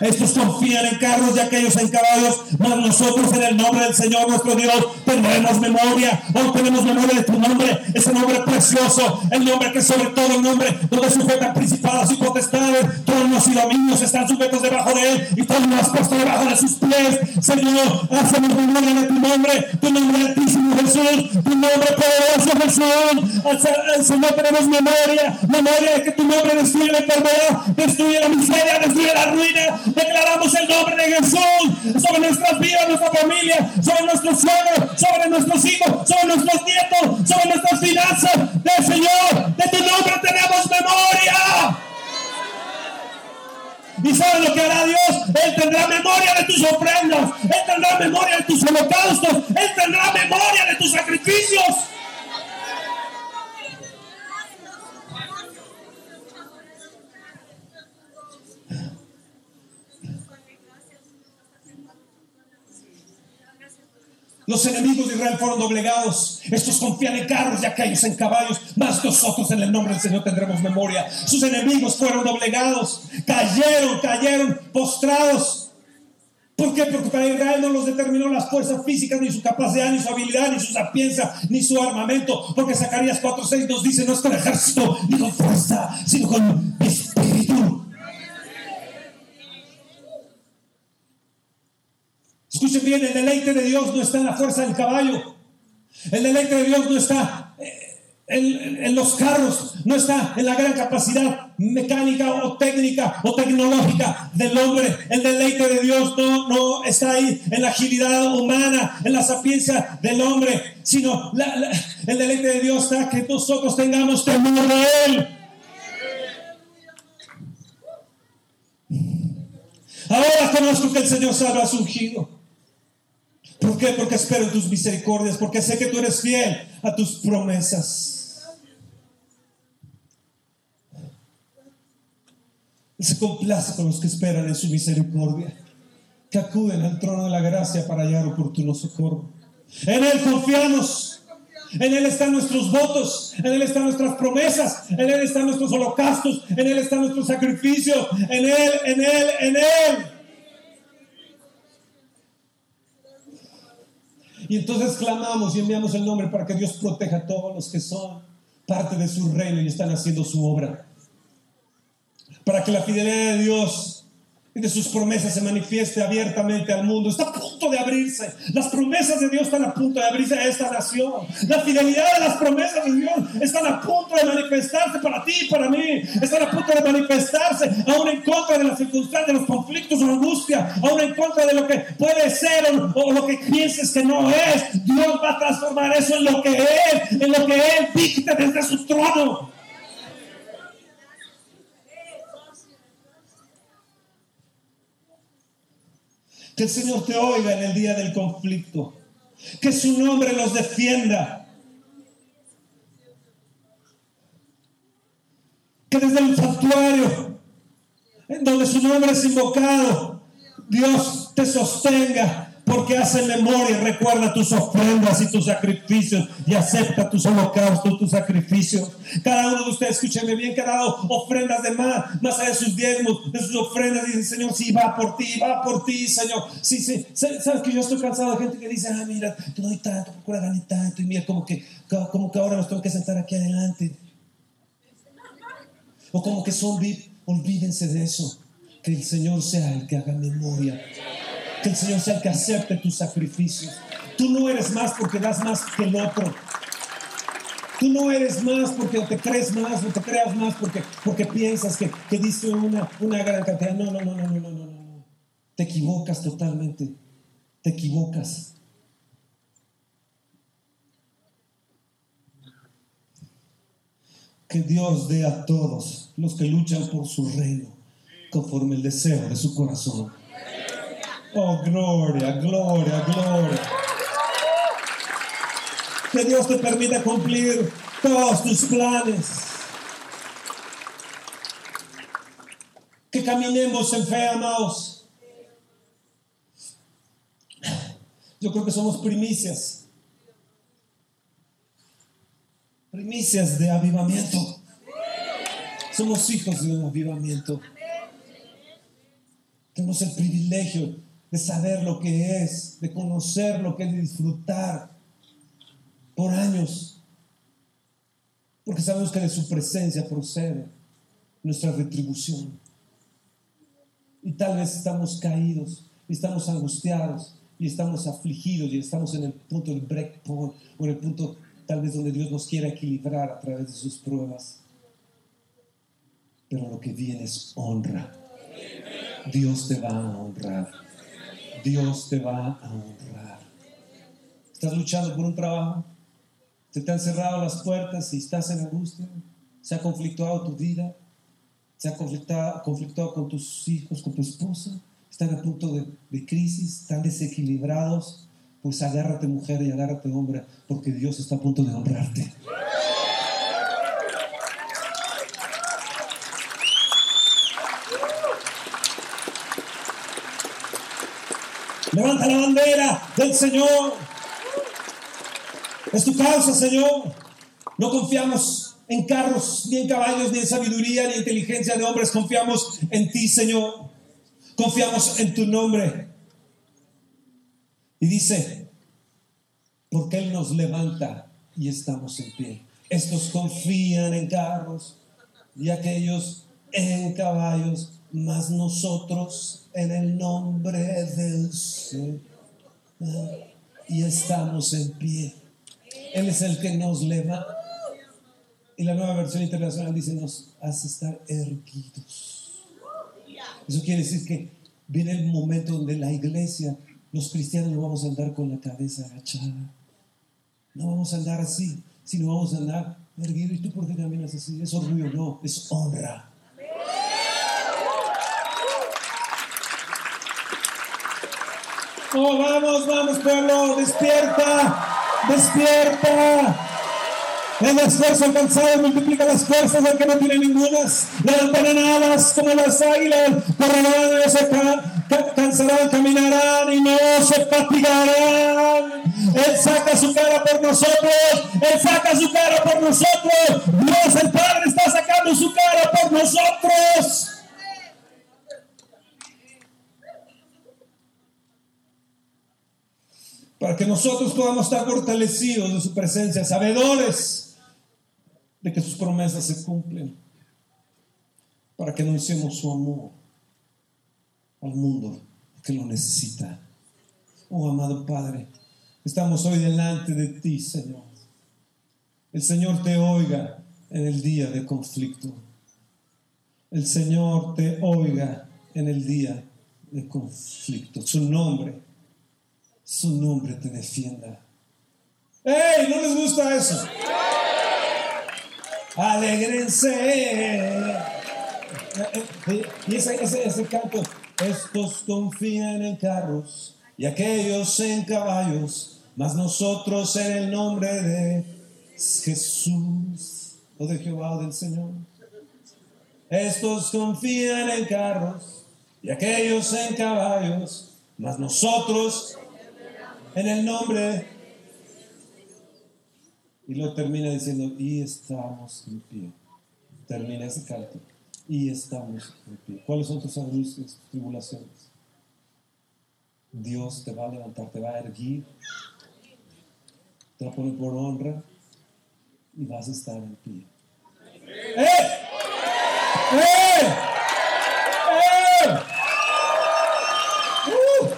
Estos confían en carros y aquellos en caballos, mas nosotros en el nombre del Señor nuestro Dios tendremos memoria. Hoy tenemos memoria de tu nombre, ese nombre precioso, el nombre que sobre todo el nombre donde sujetan principados y potestades, tronos y dominios están sujetos debajo de él y todo lo has puesto debajo de sus pies. Señor, hacemos memoria de tu nombre, tu nombre altísimo Jesús, tu nombre poderoso Jesús. Señor, tenemos memoria, memoria de que tu nombre destruye la enfermedad, destruye la miseria, destruye la ruina, declaramos el nombre de Jesús sobre nuestras vidas, nuestra familia, sobre nuestros suegros, sobre nuestros hijos, sobre nuestros nietos, sobre nuestras finanzas. Del Señor, de tu nombre tenemos memoria. ¿Y saben lo que hará Dios? Él tendrá memoria de tus ofrendas, Él tendrá memoria de tus holocaustos, Él tendrá memoria de tus sacrificios. Los enemigos de Israel fueron doblegados. Estos confían en carros y aquellos en caballos. Más nosotros en el nombre del Señor tendremos memoria. Sus enemigos fueron doblegados. Cayeron, cayeron postrados. ¿Por qué? Porque para Israel no los determinó las fuerzas físicas, ni su capacidad, ni su habilidad, ni su sapiencia, ni su armamento. Porque Zacarías 4:6 nos dice: no es con ejército ni con fuerza, sino con espíritu. Escuchen bien, el deleite de Dios no está en la fuerza del caballo. El deleite de Dios no está eh, en, los carros, no está en la gran capacidad mecánica o técnica o tecnológica del hombre. El deleite de Dios no, está ahí en la agilidad humana, en la sapiencia del hombre, sino el deleite de Dios está que nosotros tengamos temor de Él. Ahora conozco que el Señor salva a su. ¿Por qué? Porque espero en tus misericordias, porque sé que tú eres fiel a tus promesas. Él se complace con los que esperan en su misericordia, que acuden al trono de la gracia para hallar oportuno socorro. En Él confiamos. En Él están nuestros votos, en Él están nuestras promesas, en Él están nuestros holocaustos, en Él están nuestros sacrificios, en Él, en Él, en Él. Y entonces clamamos y enviamos el nombre para que Dios proteja a todos los que son parte de su reino y están haciendo su obra. Para que la fidelidad de Dios de sus promesas se manifieste abiertamente al mundo. Está a punto de abrirse. Las promesas de Dios están a punto de abrirse a esta nación. La fidelidad de las promesas de Dios están a punto de manifestarse para ti y para mí. Están a punto de manifestarse aún en contra de las circunstancias, de los conflictos o angustia, aún en contra de lo que puede ser o, o lo que pienses que no es. Dios va a transformar eso en lo que es, en lo que Él dicte desde su trono. Que el Señor te oiga en el día del conflicto. Que su nombre los defienda. Que desde el santuario, en donde su nombre es invocado, Dios te sostenga porque hace memoria, recuerda tus ofrendas y tus sacrificios y acepta tus holocaustos, tus sacrificios. Cada uno de ustedes, escúcheme bien, que ha dado ofrendas de más, más allá de sus diezmos, de sus ofrendas, dice, Señor, sí, va por ti, va por ti, Señor. Sí, sí, sabes que yo estoy cansado de gente que dice, ah, mira, te doy tanto, procura ganar tanto, y mira, como que, como que ahora nos tengo que sentar aquí adelante. O como que son olvídense de eso, que el Señor sea el que haga memoria. Que el Señor sea el que acepte tus sacrificios. Tú no eres más porque das más que el otro. Tú no eres más porque te crees más o te creas más porque, porque piensas que, que diste una, una gran cantidad. No, no, no, no, no, no, no, no. Te equivocas totalmente. Te equivocas. Que Dios dé a todos los que luchan por su reino conforme el deseo de su corazón. Oh, gloria, gloria, gloria. Que Dios te permita cumplir todos tus planes. Que caminemos en fe, amados. Yo creo que somos primicias. Primicias de avivamiento. Somos hijos de un avivamiento. Tenemos el privilegio de saber lo que es, de conocer lo que es, de disfrutar por años. Porque sabemos que de su presencia procede nuestra retribución. Y tal vez estamos caídos, y estamos angustiados, y estamos afligidos, y estamos en el punto del breakpoint, o en el punto tal vez donde Dios nos quiera equilibrar a través de sus pruebas. Pero lo que viene es honra. Dios te va a honrar. Dios te va a honrar. ¿Estás luchando por un trabajo? ¿Se te han cerrado las puertas y estás en angustia? ¿Se ha conflictuado tu vida? ¿Se ha conflictado, conflictuado con tus hijos, con tu esposa? ¿Están a punto de, de crisis? ¿Están desequilibrados? Pues agárrate mujer y agárrate hombre, porque Dios está a punto de honrarte. Levanta la bandera del Señor. Es tu causa, Señor. No confiamos en carros, ni en caballos, ni en sabiduría, ni en inteligencia de hombres. Confiamos en ti, Señor. Confiamos en tu nombre. Y dice, porque Él nos levanta y estamos en pie. Estos confían en carros y aquellos en caballos, mas nosotros en el nombre del Señor y estamos en pie. Él es el que nos levanta. Y la nueva versión internacional dice, nos hace estar erguidos. Eso quiere decir que viene el momento donde la iglesia, los cristianos no vamos a andar con la cabeza agachada. No vamos a andar así, sino vamos a andar erguidos. ¿Y tú por qué caminas así? ¿Es orgullo? No, es honra. Oh, vamos, vamos, pueblo, despierta, despierta. El esfuerzo alcanzado multiplica las fuerzas del que no tiene ningunas. Levantarán alas como las águilas, correrán y se ca- cansarán, caminarán y no se fatigarán. Él saca su cara por nosotros, Él saca su cara por nosotros. Dios el Padre está sacando su cara por nosotros. Para que nosotros podamos estar fortalecidos de su presencia, sabedores de que sus promesas se cumplen, para que anunciemos su amor al mundo que lo necesita. Oh amado Padre, estamos hoy delante de ti, Señor. El Señor te oiga en el día de conflicto. El Señor te oiga en el día de conflicto. Su nombre su nombre te defienda. ¡Ey! ¿No les gusta eso? Alégrense. Y ese, ese, ese canto, estos confían en carros y aquellos en caballos, mas nosotros en el nombre de Jesús o de Jehová o del Señor. Estos confían en carros y aquellos en caballos, mas nosotros en el nombre. Y lo termina diciendo, y estamos en pie. Termina ese canto. Y estamos en pie. ¿Cuáles son tus angustias, tus tribulaciones? Dios te va a levantar, te va a erguir, te va a poner por honra y vas a estar en pie. ¡Eh! ¡Eh! ¡Uh!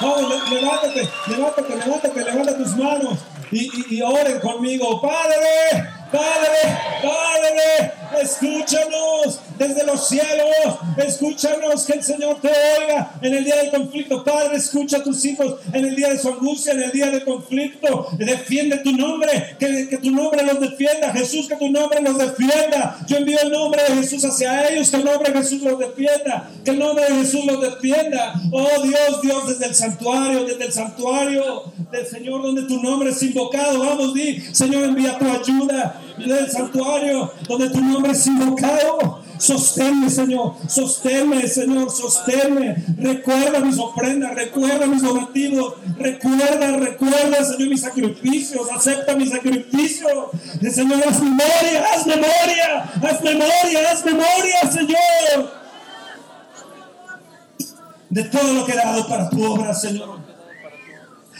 Vamos, le- levántate, levántate, levántate, levanta tus manos y, y, y oren conmigo. Padre, Padre, Padre, escúchanos desde los cielos, escúchanos que el Señor te oiga en el día del conflicto. Padre, escucha a tus hijos en el día de su angustia, en el día del conflicto. Defiende tu nombre, que, tu nombre los defienda. Jesús, que tu nombre los defienda. Yo envío el nombre de Jesús hacia ellos, que el nombre de Jesús los defienda, que el nombre de Jesús los defienda. Oh Dios, Dios, desde el santuario, desde el santuario del Señor, donde tu nombre es invocado. Vamos, di, Señor, envía tu ayuda. Desde el santuario, donde tu nombre es invocado. Sosténme, Señor, sosténme, Señor, sosténme. Recuerda mis ofrendas, recuerda mis donativos, recuerda, recuerda, Señor, mis sacrificios, acepta mis sacrificios. Señor, haz memoria, haz memoria, haz memoria, haz memoria, Señor. de todo lo que he dado para tu obra, Señor.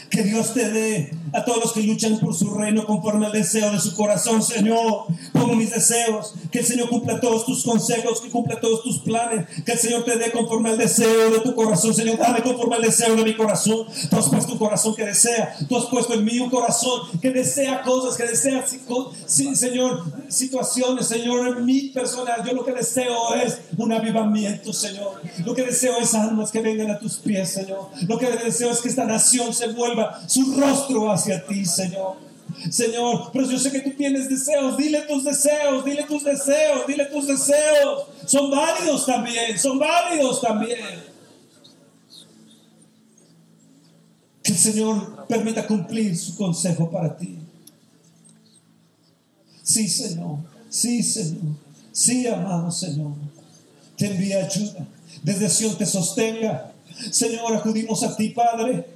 Que Dios te dé a todos los que luchan por su reino conforme al deseo de su corazón, Señor. Pongo mis deseos. Que el Señor cumpla todos tus consejos, que cumpla todos tus planes. Que el Señor te dé conforme al deseo de tu corazón, Señor. Dame conforme al deseo de mi corazón. Tú has puesto un corazón que desea. Tú has puesto en mí un corazón que desea cosas, que desea, Señor, situaciones, Señor, en mi persona. Yo lo que deseo es un avivamiento, Señor. Lo que deseo es almas que vengan a tus pies, Señor. Lo que deseo es que esta nación se vuelva su rostro hacia ti, Señor. Señor, pero yo sé que tú tienes deseos, dile tus deseos, dile tus deseos, dile tus deseos. Son válidos también, son válidos también. Que el Señor permita cumplir su consejo para ti. Sí, Señor, sí, Señor, sí, amado Señor. Te envía ayuda, desde Sion te sostenga. Señor, acudimos a ti, Padre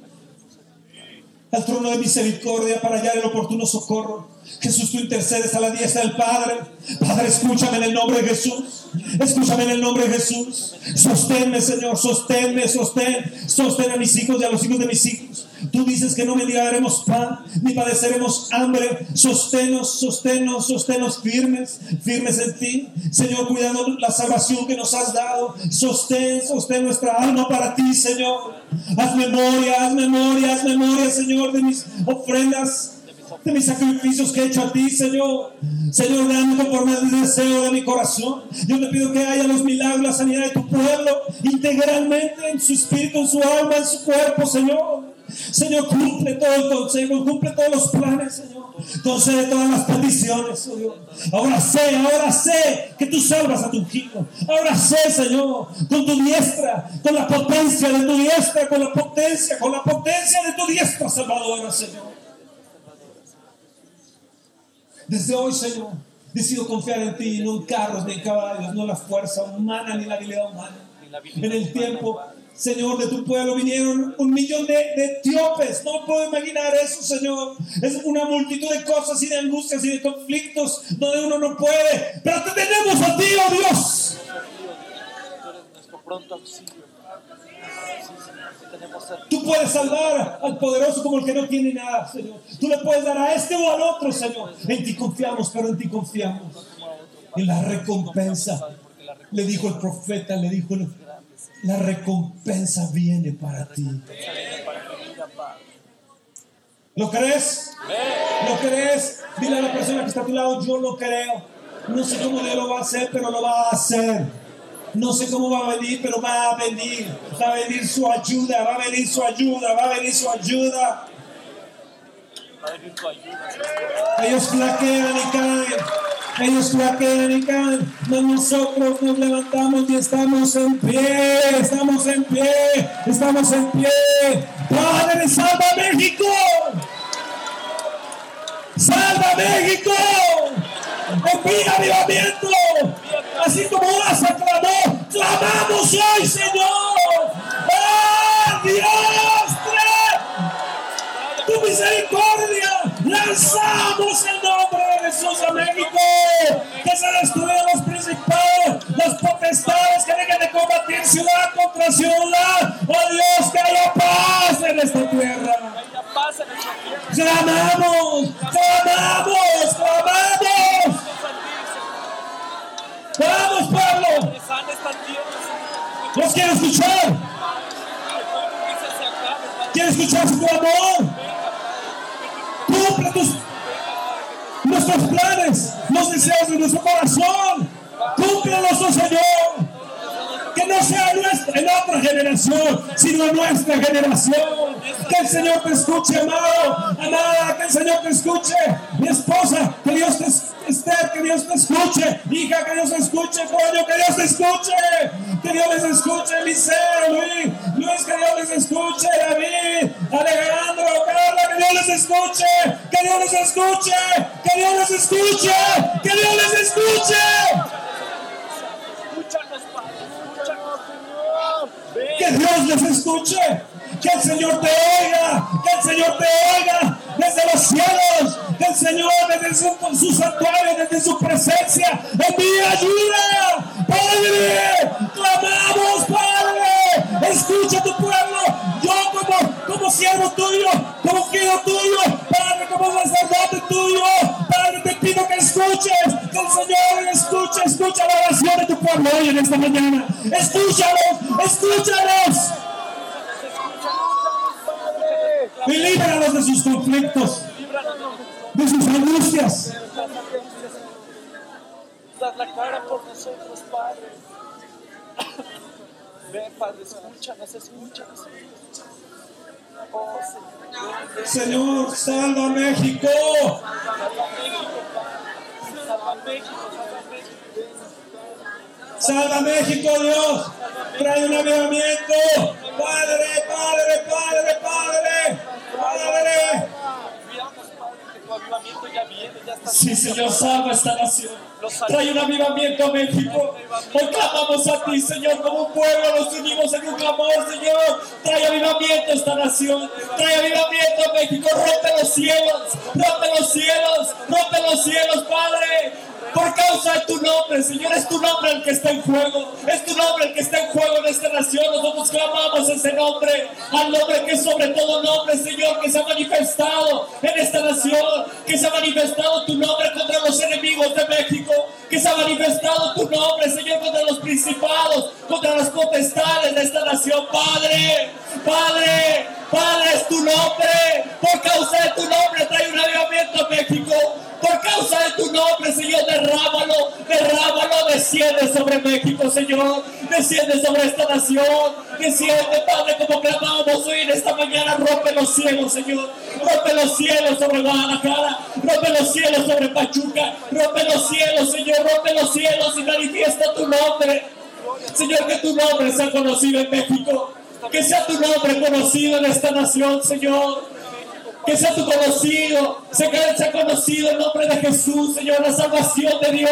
al trono de misericordia para hallar el oportuno socorro. Jesús, tú intercedes a la diestra del Padre. Padre, escúchame en el nombre de Jesús. Escúchame en el nombre de Jesús. Sosténme, Señor, sosténme, sostén. Sostén a mis hijos y a los hijos de mis hijos. Tú dices que no mendigaremos pan, ni padeceremos hambre. Sosténos, sosténos, sosténos firmes, firmes en ti. Señor, cuidando la salvación que nos has dado. Sostén, sostén nuestra alma para ti, Señor. Haz memoria, haz memoria, haz memoria, Señor, de mis ofrendas de mis sacrificios que he hecho a ti, Señor. Señor, dame por el deseo de mi corazón. Yo te pido que haya los milagros, la sanidad de tu pueblo integralmente en su espíritu, en su alma, en su cuerpo, Señor. Señor, cumple todo el consejo, cumple todos los planes, Señor. Concede todas las peticiones, Señor. Ahora sé, ahora sé que tú salvas a tu hijo. Ahora sé, Señor, con tu diestra, con la potencia de tu diestra, con la potencia, con la potencia de tu diestra salvadora, Señor. Desde hoy, Señor, decido confiar en ti, no en carros ni en caballos, no en la fuerza humana ni la habilidad humana. En el tiempo, Señor, de tu pueblo vinieron un millón de, etíopes. No puedo imaginar eso, Señor. Es una multitud de cosas y de angustias y de conflictos donde uno no puede. Pero te tenemos a ti, oh Dios. Tú puedes salvar al poderoso como el que no tiene nada, Señor. Tú le puedes dar a este o al otro, Señor. En ti confiamos, pero en ti confiamos. En la recompensa. Le dijo el profeta, le dijo, la recompensa viene para ti. ¿Lo crees? ¿Lo crees? Dile a la persona que está a tu lado, yo lo creo. No sé cómo Dios lo va a hacer, pero lo va a hacer. No sé cómo va a venir, pero va a venir. Va a venir su ayuda, va a venir su ayuda, va a venir su ayuda. Ellos flaquean y caen. Ellos caen. Mas nosotros nos levantamos y estamos en pie. Estamos en pie. Estamos en pie. Padre, salva México. Salva México. Envía avivamiento. Así como Asa clamó, clamamos hoy, Señor. ¡Oh, Dios! Tu misericordia. Lanzamos el nombre a México. Que se destruyan los principados, las potestades que dejen de combatir ciudad contra ciudad. Oh Dios, que haya paz en esta tierra. Clamamos, clamamos, clamamos. Vamos, Pablo. Los quiero escuchar. Quiero escuchar su amor. Cumple tus, nuestros planes, los deseos de nuestro corazón. Cúmplelos, oh Señor. Que no sea nuestra, en otra generación, sino nuestra generación. Que el Señor te escuche, amado, amada, que el Señor te escuche. Mi esposa, que Dios te Esther, que Dios te escuche. Hija, que Dios te escuche. Coño, que Dios te escuche. Que Dios les escuche. Eliseo, Luis, Luis, que Dios les escuche. David, Alejandro, Carla, que Dios les escuche. Que Dios les escuche. Que Dios les escuche. Que Dios les escuche. Que Dios les escuche. Que el Señor te oiga. Que el Señor te oiga desde los cielos. Que el Señor desde su, su santuario, desde su presencia, envía ayuda. Padre, clamamos, Padre. Escucha pueblo como, como siervo tuyo, como hijo tuyo, Padre, como sacerdote tuyo. Padre, te pido que escuches, que el Señor escuche, escucha la oración de tu pueblo hoy en esta mañana. Escúchalos, escúchalos. Y líbralos de sus conflictos, de sus angustias. Haz la cara por nosotros, Padre. Ven, Padre, escúchanos, escúchanos. Señor. Salva a México. Salva. Salva México, Dios. Trae un avivamiento. Padre, Padre, Padre, Padre. Padre. Confiamos, Padre, que tu avivamiento ya viene, ya está. Sí, Señor, salva esta nación. Trae un avivamiento a México. Hoy clamamos a ti, Señor, como un pueblo. Nos unimos en un clamor, Señor. Trae avivamiento a esta nación. Trae avivamiento a México. Rompe los cielos. Rompe los cielos. Rompe los cielos, Padre. Por causa de tu nombre, Señor, es tu nombre el que está en juego. Es tu nombre el que está en juego en esta nación. Nosotros clamamos ese nombre, al nombre que es sobre todo nombre, Señor, que se ha manifestado en esta nación, que se ha manifestado tu nombre contra los enemigos de México, que se ha manifestado tu nombre, Señor, contra los principados, contra las potestades de esta nación, Padre, Padre, Padre, es tu nombre. Por causa de tu nombre trae un avivamiento a México. Por causa de tu nombre, Señor, derrámalo, derrámalo, desciende sobre México, Señor, desciende sobre esta nación, desciende, Padre, como clamamos hoy en esta mañana, rompe los cielos, Señor, rompe los cielos sobre Guadalajara, rompe los cielos sobre Pachuca, rompe los cielos, Señor, rompe los cielos y manifiesta tu nombre, Señor, que tu nombre sea conocido en México, que sea tu nombre conocido en esta nación, Señor. Que sea tu conocido, sea sea conocido el nombre de Jesús, Señor, la salvación de Dios,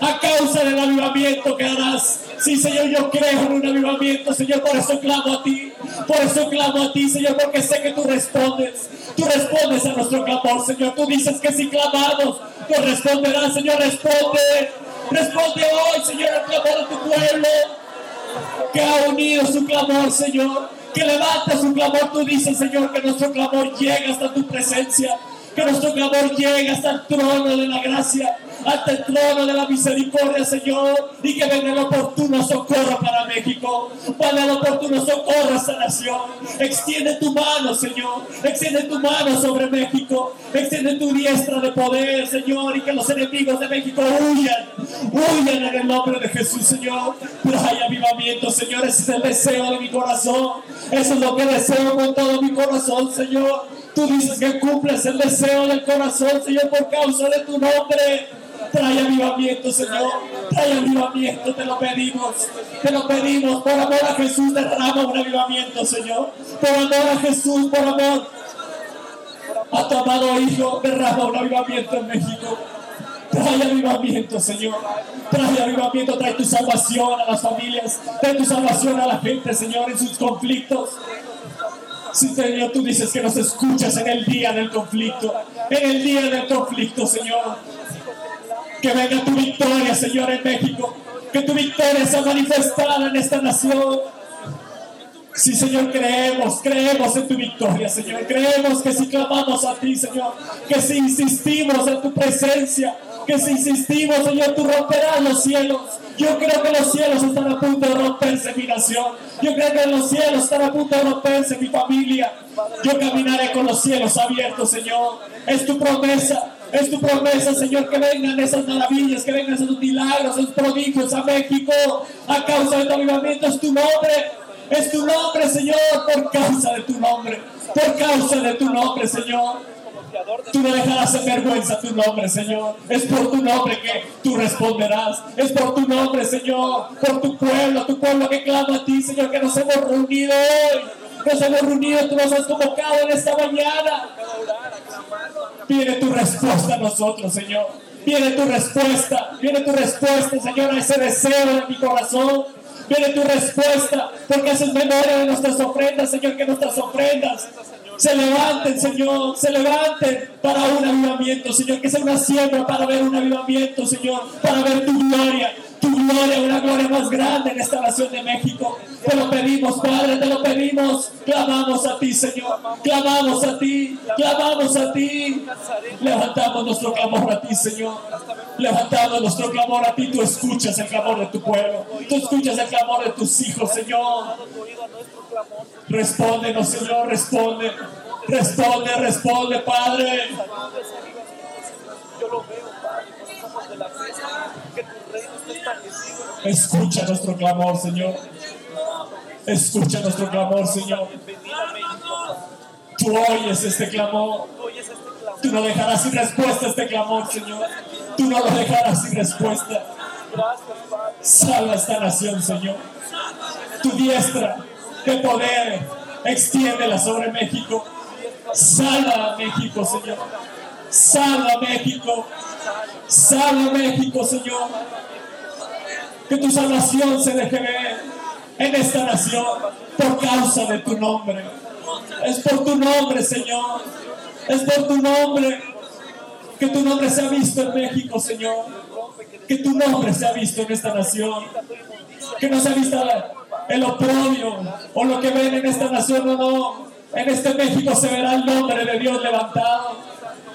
a causa del avivamiento que harás. Sí, Señor, yo creo en un avivamiento, Señor, por eso clamo a ti, por eso clamo a ti, Señor, porque sé que tú respondes, tú respondes a nuestro clamor, Señor, tú dices que si clamamos, tú responderás, Señor, responde, responde hoy, Señor, al clamor de tu pueblo, que ha unido su clamor, Señor. Que levanta su clamor. Tú dices, Señor, que nuestro clamor llega hasta tu presencia, que nuestro clamor llega hasta el trono de la gracia, hasta el trono de la misericordia, Señor, y que venga el oportuno socorro para México, para el oportuno socorro a esta nación. Extiende tu mano, Señor, extiende tu mano sobre México, extiende tu diestra de poder, Señor, y que los enemigos de México huyan, huyan en el nombre de Jesús, Señor. Trae avivamiento, Señor, ese es el deseo de mi corazón, eso es lo que deseo con todo mi corazón, Señor. Tú dices que cumples el deseo del corazón, Señor, por causa de tu nombre. Trae avivamiento, Señor. Trae avivamiento, te lo pedimos. Te lo pedimos. Por amor a Jesús, derrama un avivamiento, Señor. Por amor a Jesús, por amor a tu amado Hijo, derrama un avivamiento en México. Trae avivamiento, Señor. Trae avivamiento, trae tu salvación a las familias. Trae tu salvación a la gente, Señor, en sus conflictos. Sí, Señor, tú dices que nos escuchas en el día del conflicto. En el día del conflicto, Señor. Que venga tu victoria, Señor, en México. Que tu victoria sea manifestada en esta nación. Sí, Señor, creemos, creemos en tu victoria, Señor. Creemos que si clamamos a ti, Señor, que si insistimos en tu presencia, que si insistimos, Señor, tú romperás los cielos. Yo creo que los cielos están a punto de romperse mi nación. Yo creo que los cielos están a punto de romperse mi familia. Yo caminaré con los cielos abiertos, Señor. Es tu promesa. Es tu promesa, Señor, que vengan esas maravillas, que vengan esos milagros, esos prodigios a México a causa de tu avivamiento. Es tu nombre. Es tu nombre, Señor, por causa de tu nombre. Por causa de tu nombre, Señor. Tú no dejarás en vergüenza tu nombre, Señor. Es por tu nombre que tú responderás. Es por tu nombre, Señor. Por tu pueblo, tu pueblo que clama a ti, Señor, que nos hemos reunido hoy. Nos hemos reunido, tú nos has convocado en esta mañana. Viene tu respuesta a nosotros, Señor. Viene tu respuesta. Viene tu respuesta, Señor, a ese deseo de mi corazón. Viene tu respuesta, porque haces memoria de nuestras ofrendas, Señor, que nuestras ofrendas se levanten, Señor, se levanten para un avivamiento, Señor, que sea una siembra para ver un avivamiento, Señor, para ver tu gloria, tu gloria, una gloria más grande en esta nación de México. Te lo pedimos, Padre, te lo pedimos. Clamamos a ti, Señor. Clamamos a ti, clamamos a ti. Levantamos nuestro clamor a ti, Señor. Levantamos nuestro clamor a ti. Tú escuchas el clamor de tu pueblo. Tú escuchas el clamor de tus hijos, Señor. Respóndenos, Señor, responde. Responde, responde, Padre. Nubes arriba, Señor. Yo lo veo, Padre, con los ojos de la fe, Señor, que tu reino está establecido. Escucha nuestro clamor, Señor. Escucha nuestro clamor, Señor. Tú oyes este clamor. Tú no dejarás sin respuesta este clamor, Señor. Tú no lo dejarás sin respuesta. Salva esta nación, Señor. Tu diestra de poder, extiéndela sobre México. Salva a México, Señor. Salva a México. Salva a México, Señor. Que tu salvación se deje ver en esta nación por causa de tu nombre. Es por tu nombre, Señor. Es por tu nombre. Que tu nombre sea visto en México, Señor. Que tu nombre sea visto en esta nación. Que no sea visto el oprobio o lo que ven en esta nación o no. En este México se verá el nombre de Dios levantado.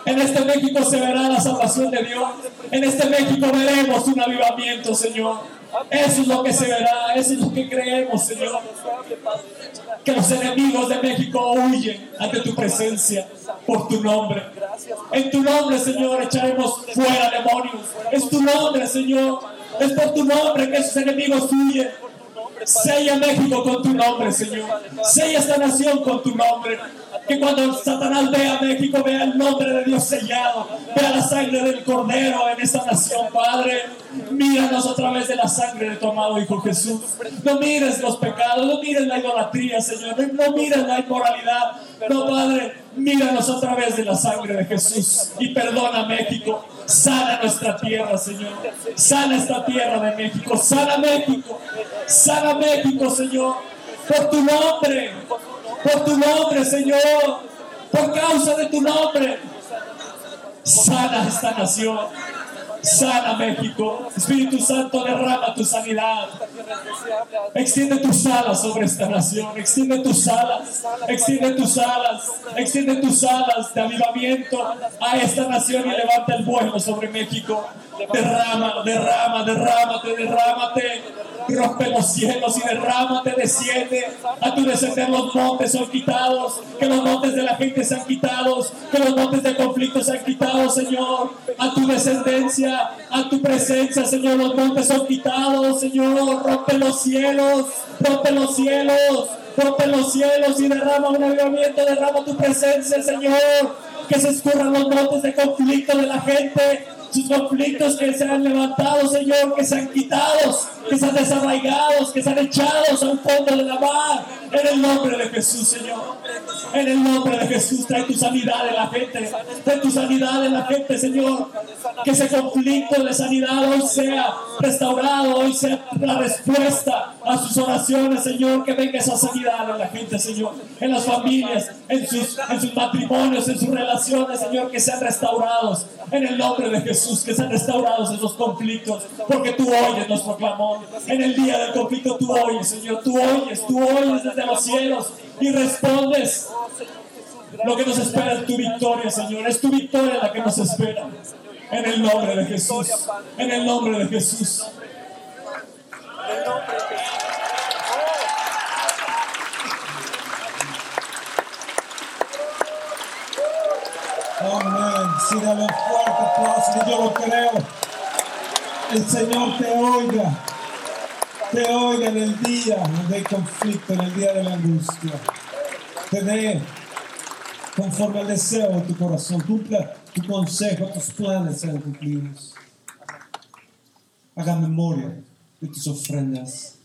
En este México se verá la salvación de Dios. En este México veremos un avivamiento, Señor. Eso es lo que se verá, eso es lo que creemos, Señor. Que los enemigos de México huyen ante tu presencia por tu nombre. En tu nombre, Señor, echaremos fuera demonios. Es tu nombre, Señor. Es por tu nombre que esos enemigos huyen. Sella México con tu nombre, Señor. Sella esta nación con tu nombre. Que cuando Satanás vea México, vea el nombre de Dios sellado. Vea la sangre del Cordero en esta nación, Padre. Míranos a través de la sangre de tu amado Hijo Jesús. No mires los pecados, no mires la idolatría, Señor. No mires la inmoralidad. No, Padre, míranos a través de la sangre de Jesús. Y perdona México. Sana nuestra tierra, Señor. Sana esta tierra de México. Sana México. Sana México, Señor. Por tu nombre. Por tu nombre, Señor. Por causa de tu nombre. Sana esta nación. Sana México. Espíritu Santo, derrama tu sanidad. Extiende tus alas sobre esta nación. Extiende tus alas. Extiende tus alas. Extiende tus alas de avivamiento a esta nación y levanta el vuelo sobre México. Derrama, derrama, derrámate, derrámate. Rompe los cielos y derrámate, desciende. A tu descender los montes son quitados. Que los montes de la gente sean quitados. Que los montes de conflicto sean quitados, Señor. A tu descendencia, a tu presencia, Señor. Los montes son quitados, Señor. Rompe los cielos, rompe los cielos. Rompe los cielos y derrama un avivamiento, derrama tu presencia, Señor. Que se escurran los montes de conflicto de la gente sus conflictos que se han levantado, Señor, que sean quitados, que sean desarraigados, que sean echados al fondo de la mar. En el nombre de Jesús, Señor. En el nombre de Jesús, trae tu sanidad en la gente. Trae tu sanidad en la gente, Señor. Que ese conflicto de sanidad hoy sea restaurado, hoy sea la respuesta a sus oraciones, Señor. Que venga esa sanidad en la gente, Señor. En las familias, en sus, en sus matrimonios, en sus relaciones, Señor, que sean restaurados. En el nombre de Jesús, que sean restaurados esos conflictos. Porque tú oyes nuestro clamor. En el día del conflicto tú oyes, Señor. Tú oyes, tú oyes desde los cielos y respondes. Lo que nos espera es tu victoria, Señor. Es tu victoria la que nos espera. En el nombre de Jesús. En el nombre de Jesús. De. Amén. Dale un fuerte aplauso. Yo lo creo. El Señor te oiga. Te oiga en el día hay conflicto, en el día de la angustia. Te dé conforme al deseo de tu corazón. Tu, tu consejo, tus planes sean cumplidos. Haga memoria de tus ofrendas.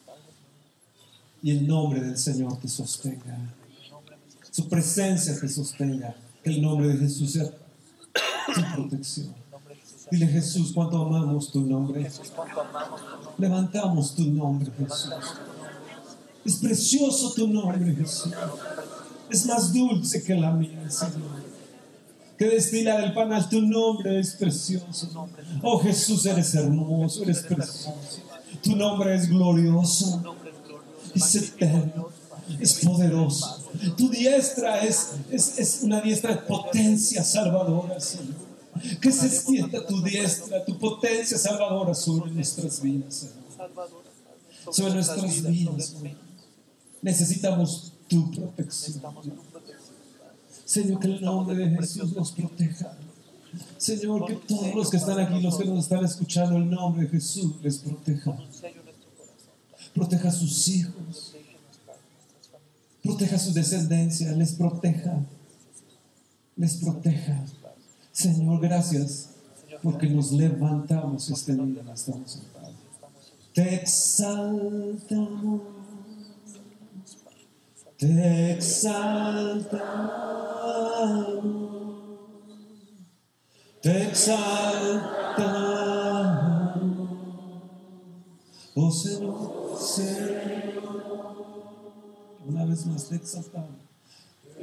Y el nombre del Señor te sostenga. Su presencia te sostenga. Que el nombre de Jesús sea tu protección. Dile Jesús, cuánto amamos tu nombre. Levantamos tu nombre, Jesús. Es precioso tu nombre, Jesús. Es más dulce que la miel, Señor. Que destila del panal tu nombre es precioso. Oh Jesús, eres hermoso, eres precioso. Tu nombre es glorioso, nombre es glorioso. es eterno, es poderoso. Tu diestra es, es, es una diestra de potencia salvadora, Señor. Que se extienda tu diestra, tu potencia salvadora sobre nuestras vidas, Señor. Sobre nuestras vidas, Señor. Necesitamos tu protección. Señor, que el nombre de Jesús nos proteja. Señor, que todos los que están aquí, los que nos están escuchando, el nombre de Jesús les proteja. Proteja a sus hijos, proteja a su descendencia, les proteja, les proteja. Señor, gracias porque nos levantamos este día, estamos sentados. Te exaltamos, te exaltamos, te exaltamos, oh Señor, Señor. Una vez más, te exaltamos.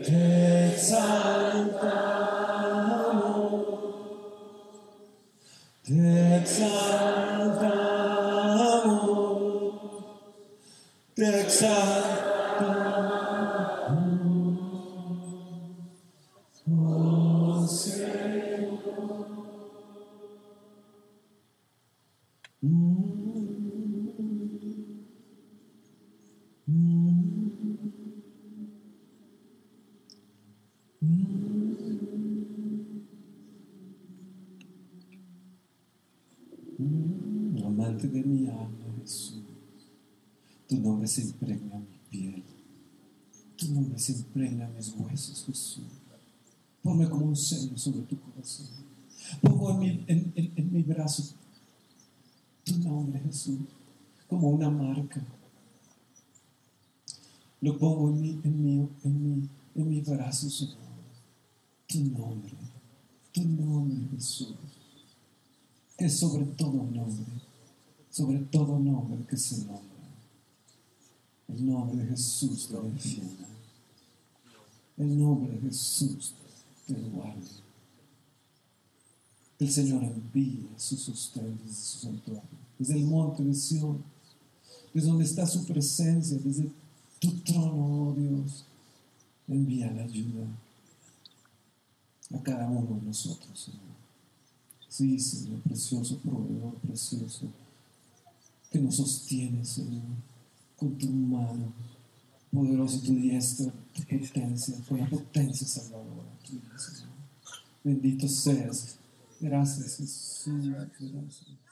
Te exaltamos. Te exaltamos. Te exaltamos. En mis huesos, Jesús. Ponme como un sello sobre tu corazón. Pongo en mi, brazo tu nombre, Jesús, como una marca. Lo pongo en mi, en mi, en mi, en mi brazo, Señor. Tu nombre, tu nombre, Jesús que sobre todo nombre, sobre todo nombre que se nombra. El nombre de Jesús te defienda. El nombre de Jesús te guarde. El Señor envía su sustento desde su santuario, desde el monte de Sion, desde donde está su presencia, desde tu trono, oh Dios. Envía la ayuda a cada uno de nosotros, Señor. Sí, Señor, precioso proveedor, precioso, que nos sostiene, Señor, con tu mano poderosa, tu diestra, tu potencia, tu potencia salvadora. Bendito seas. Gracias, Jesús. Gracias.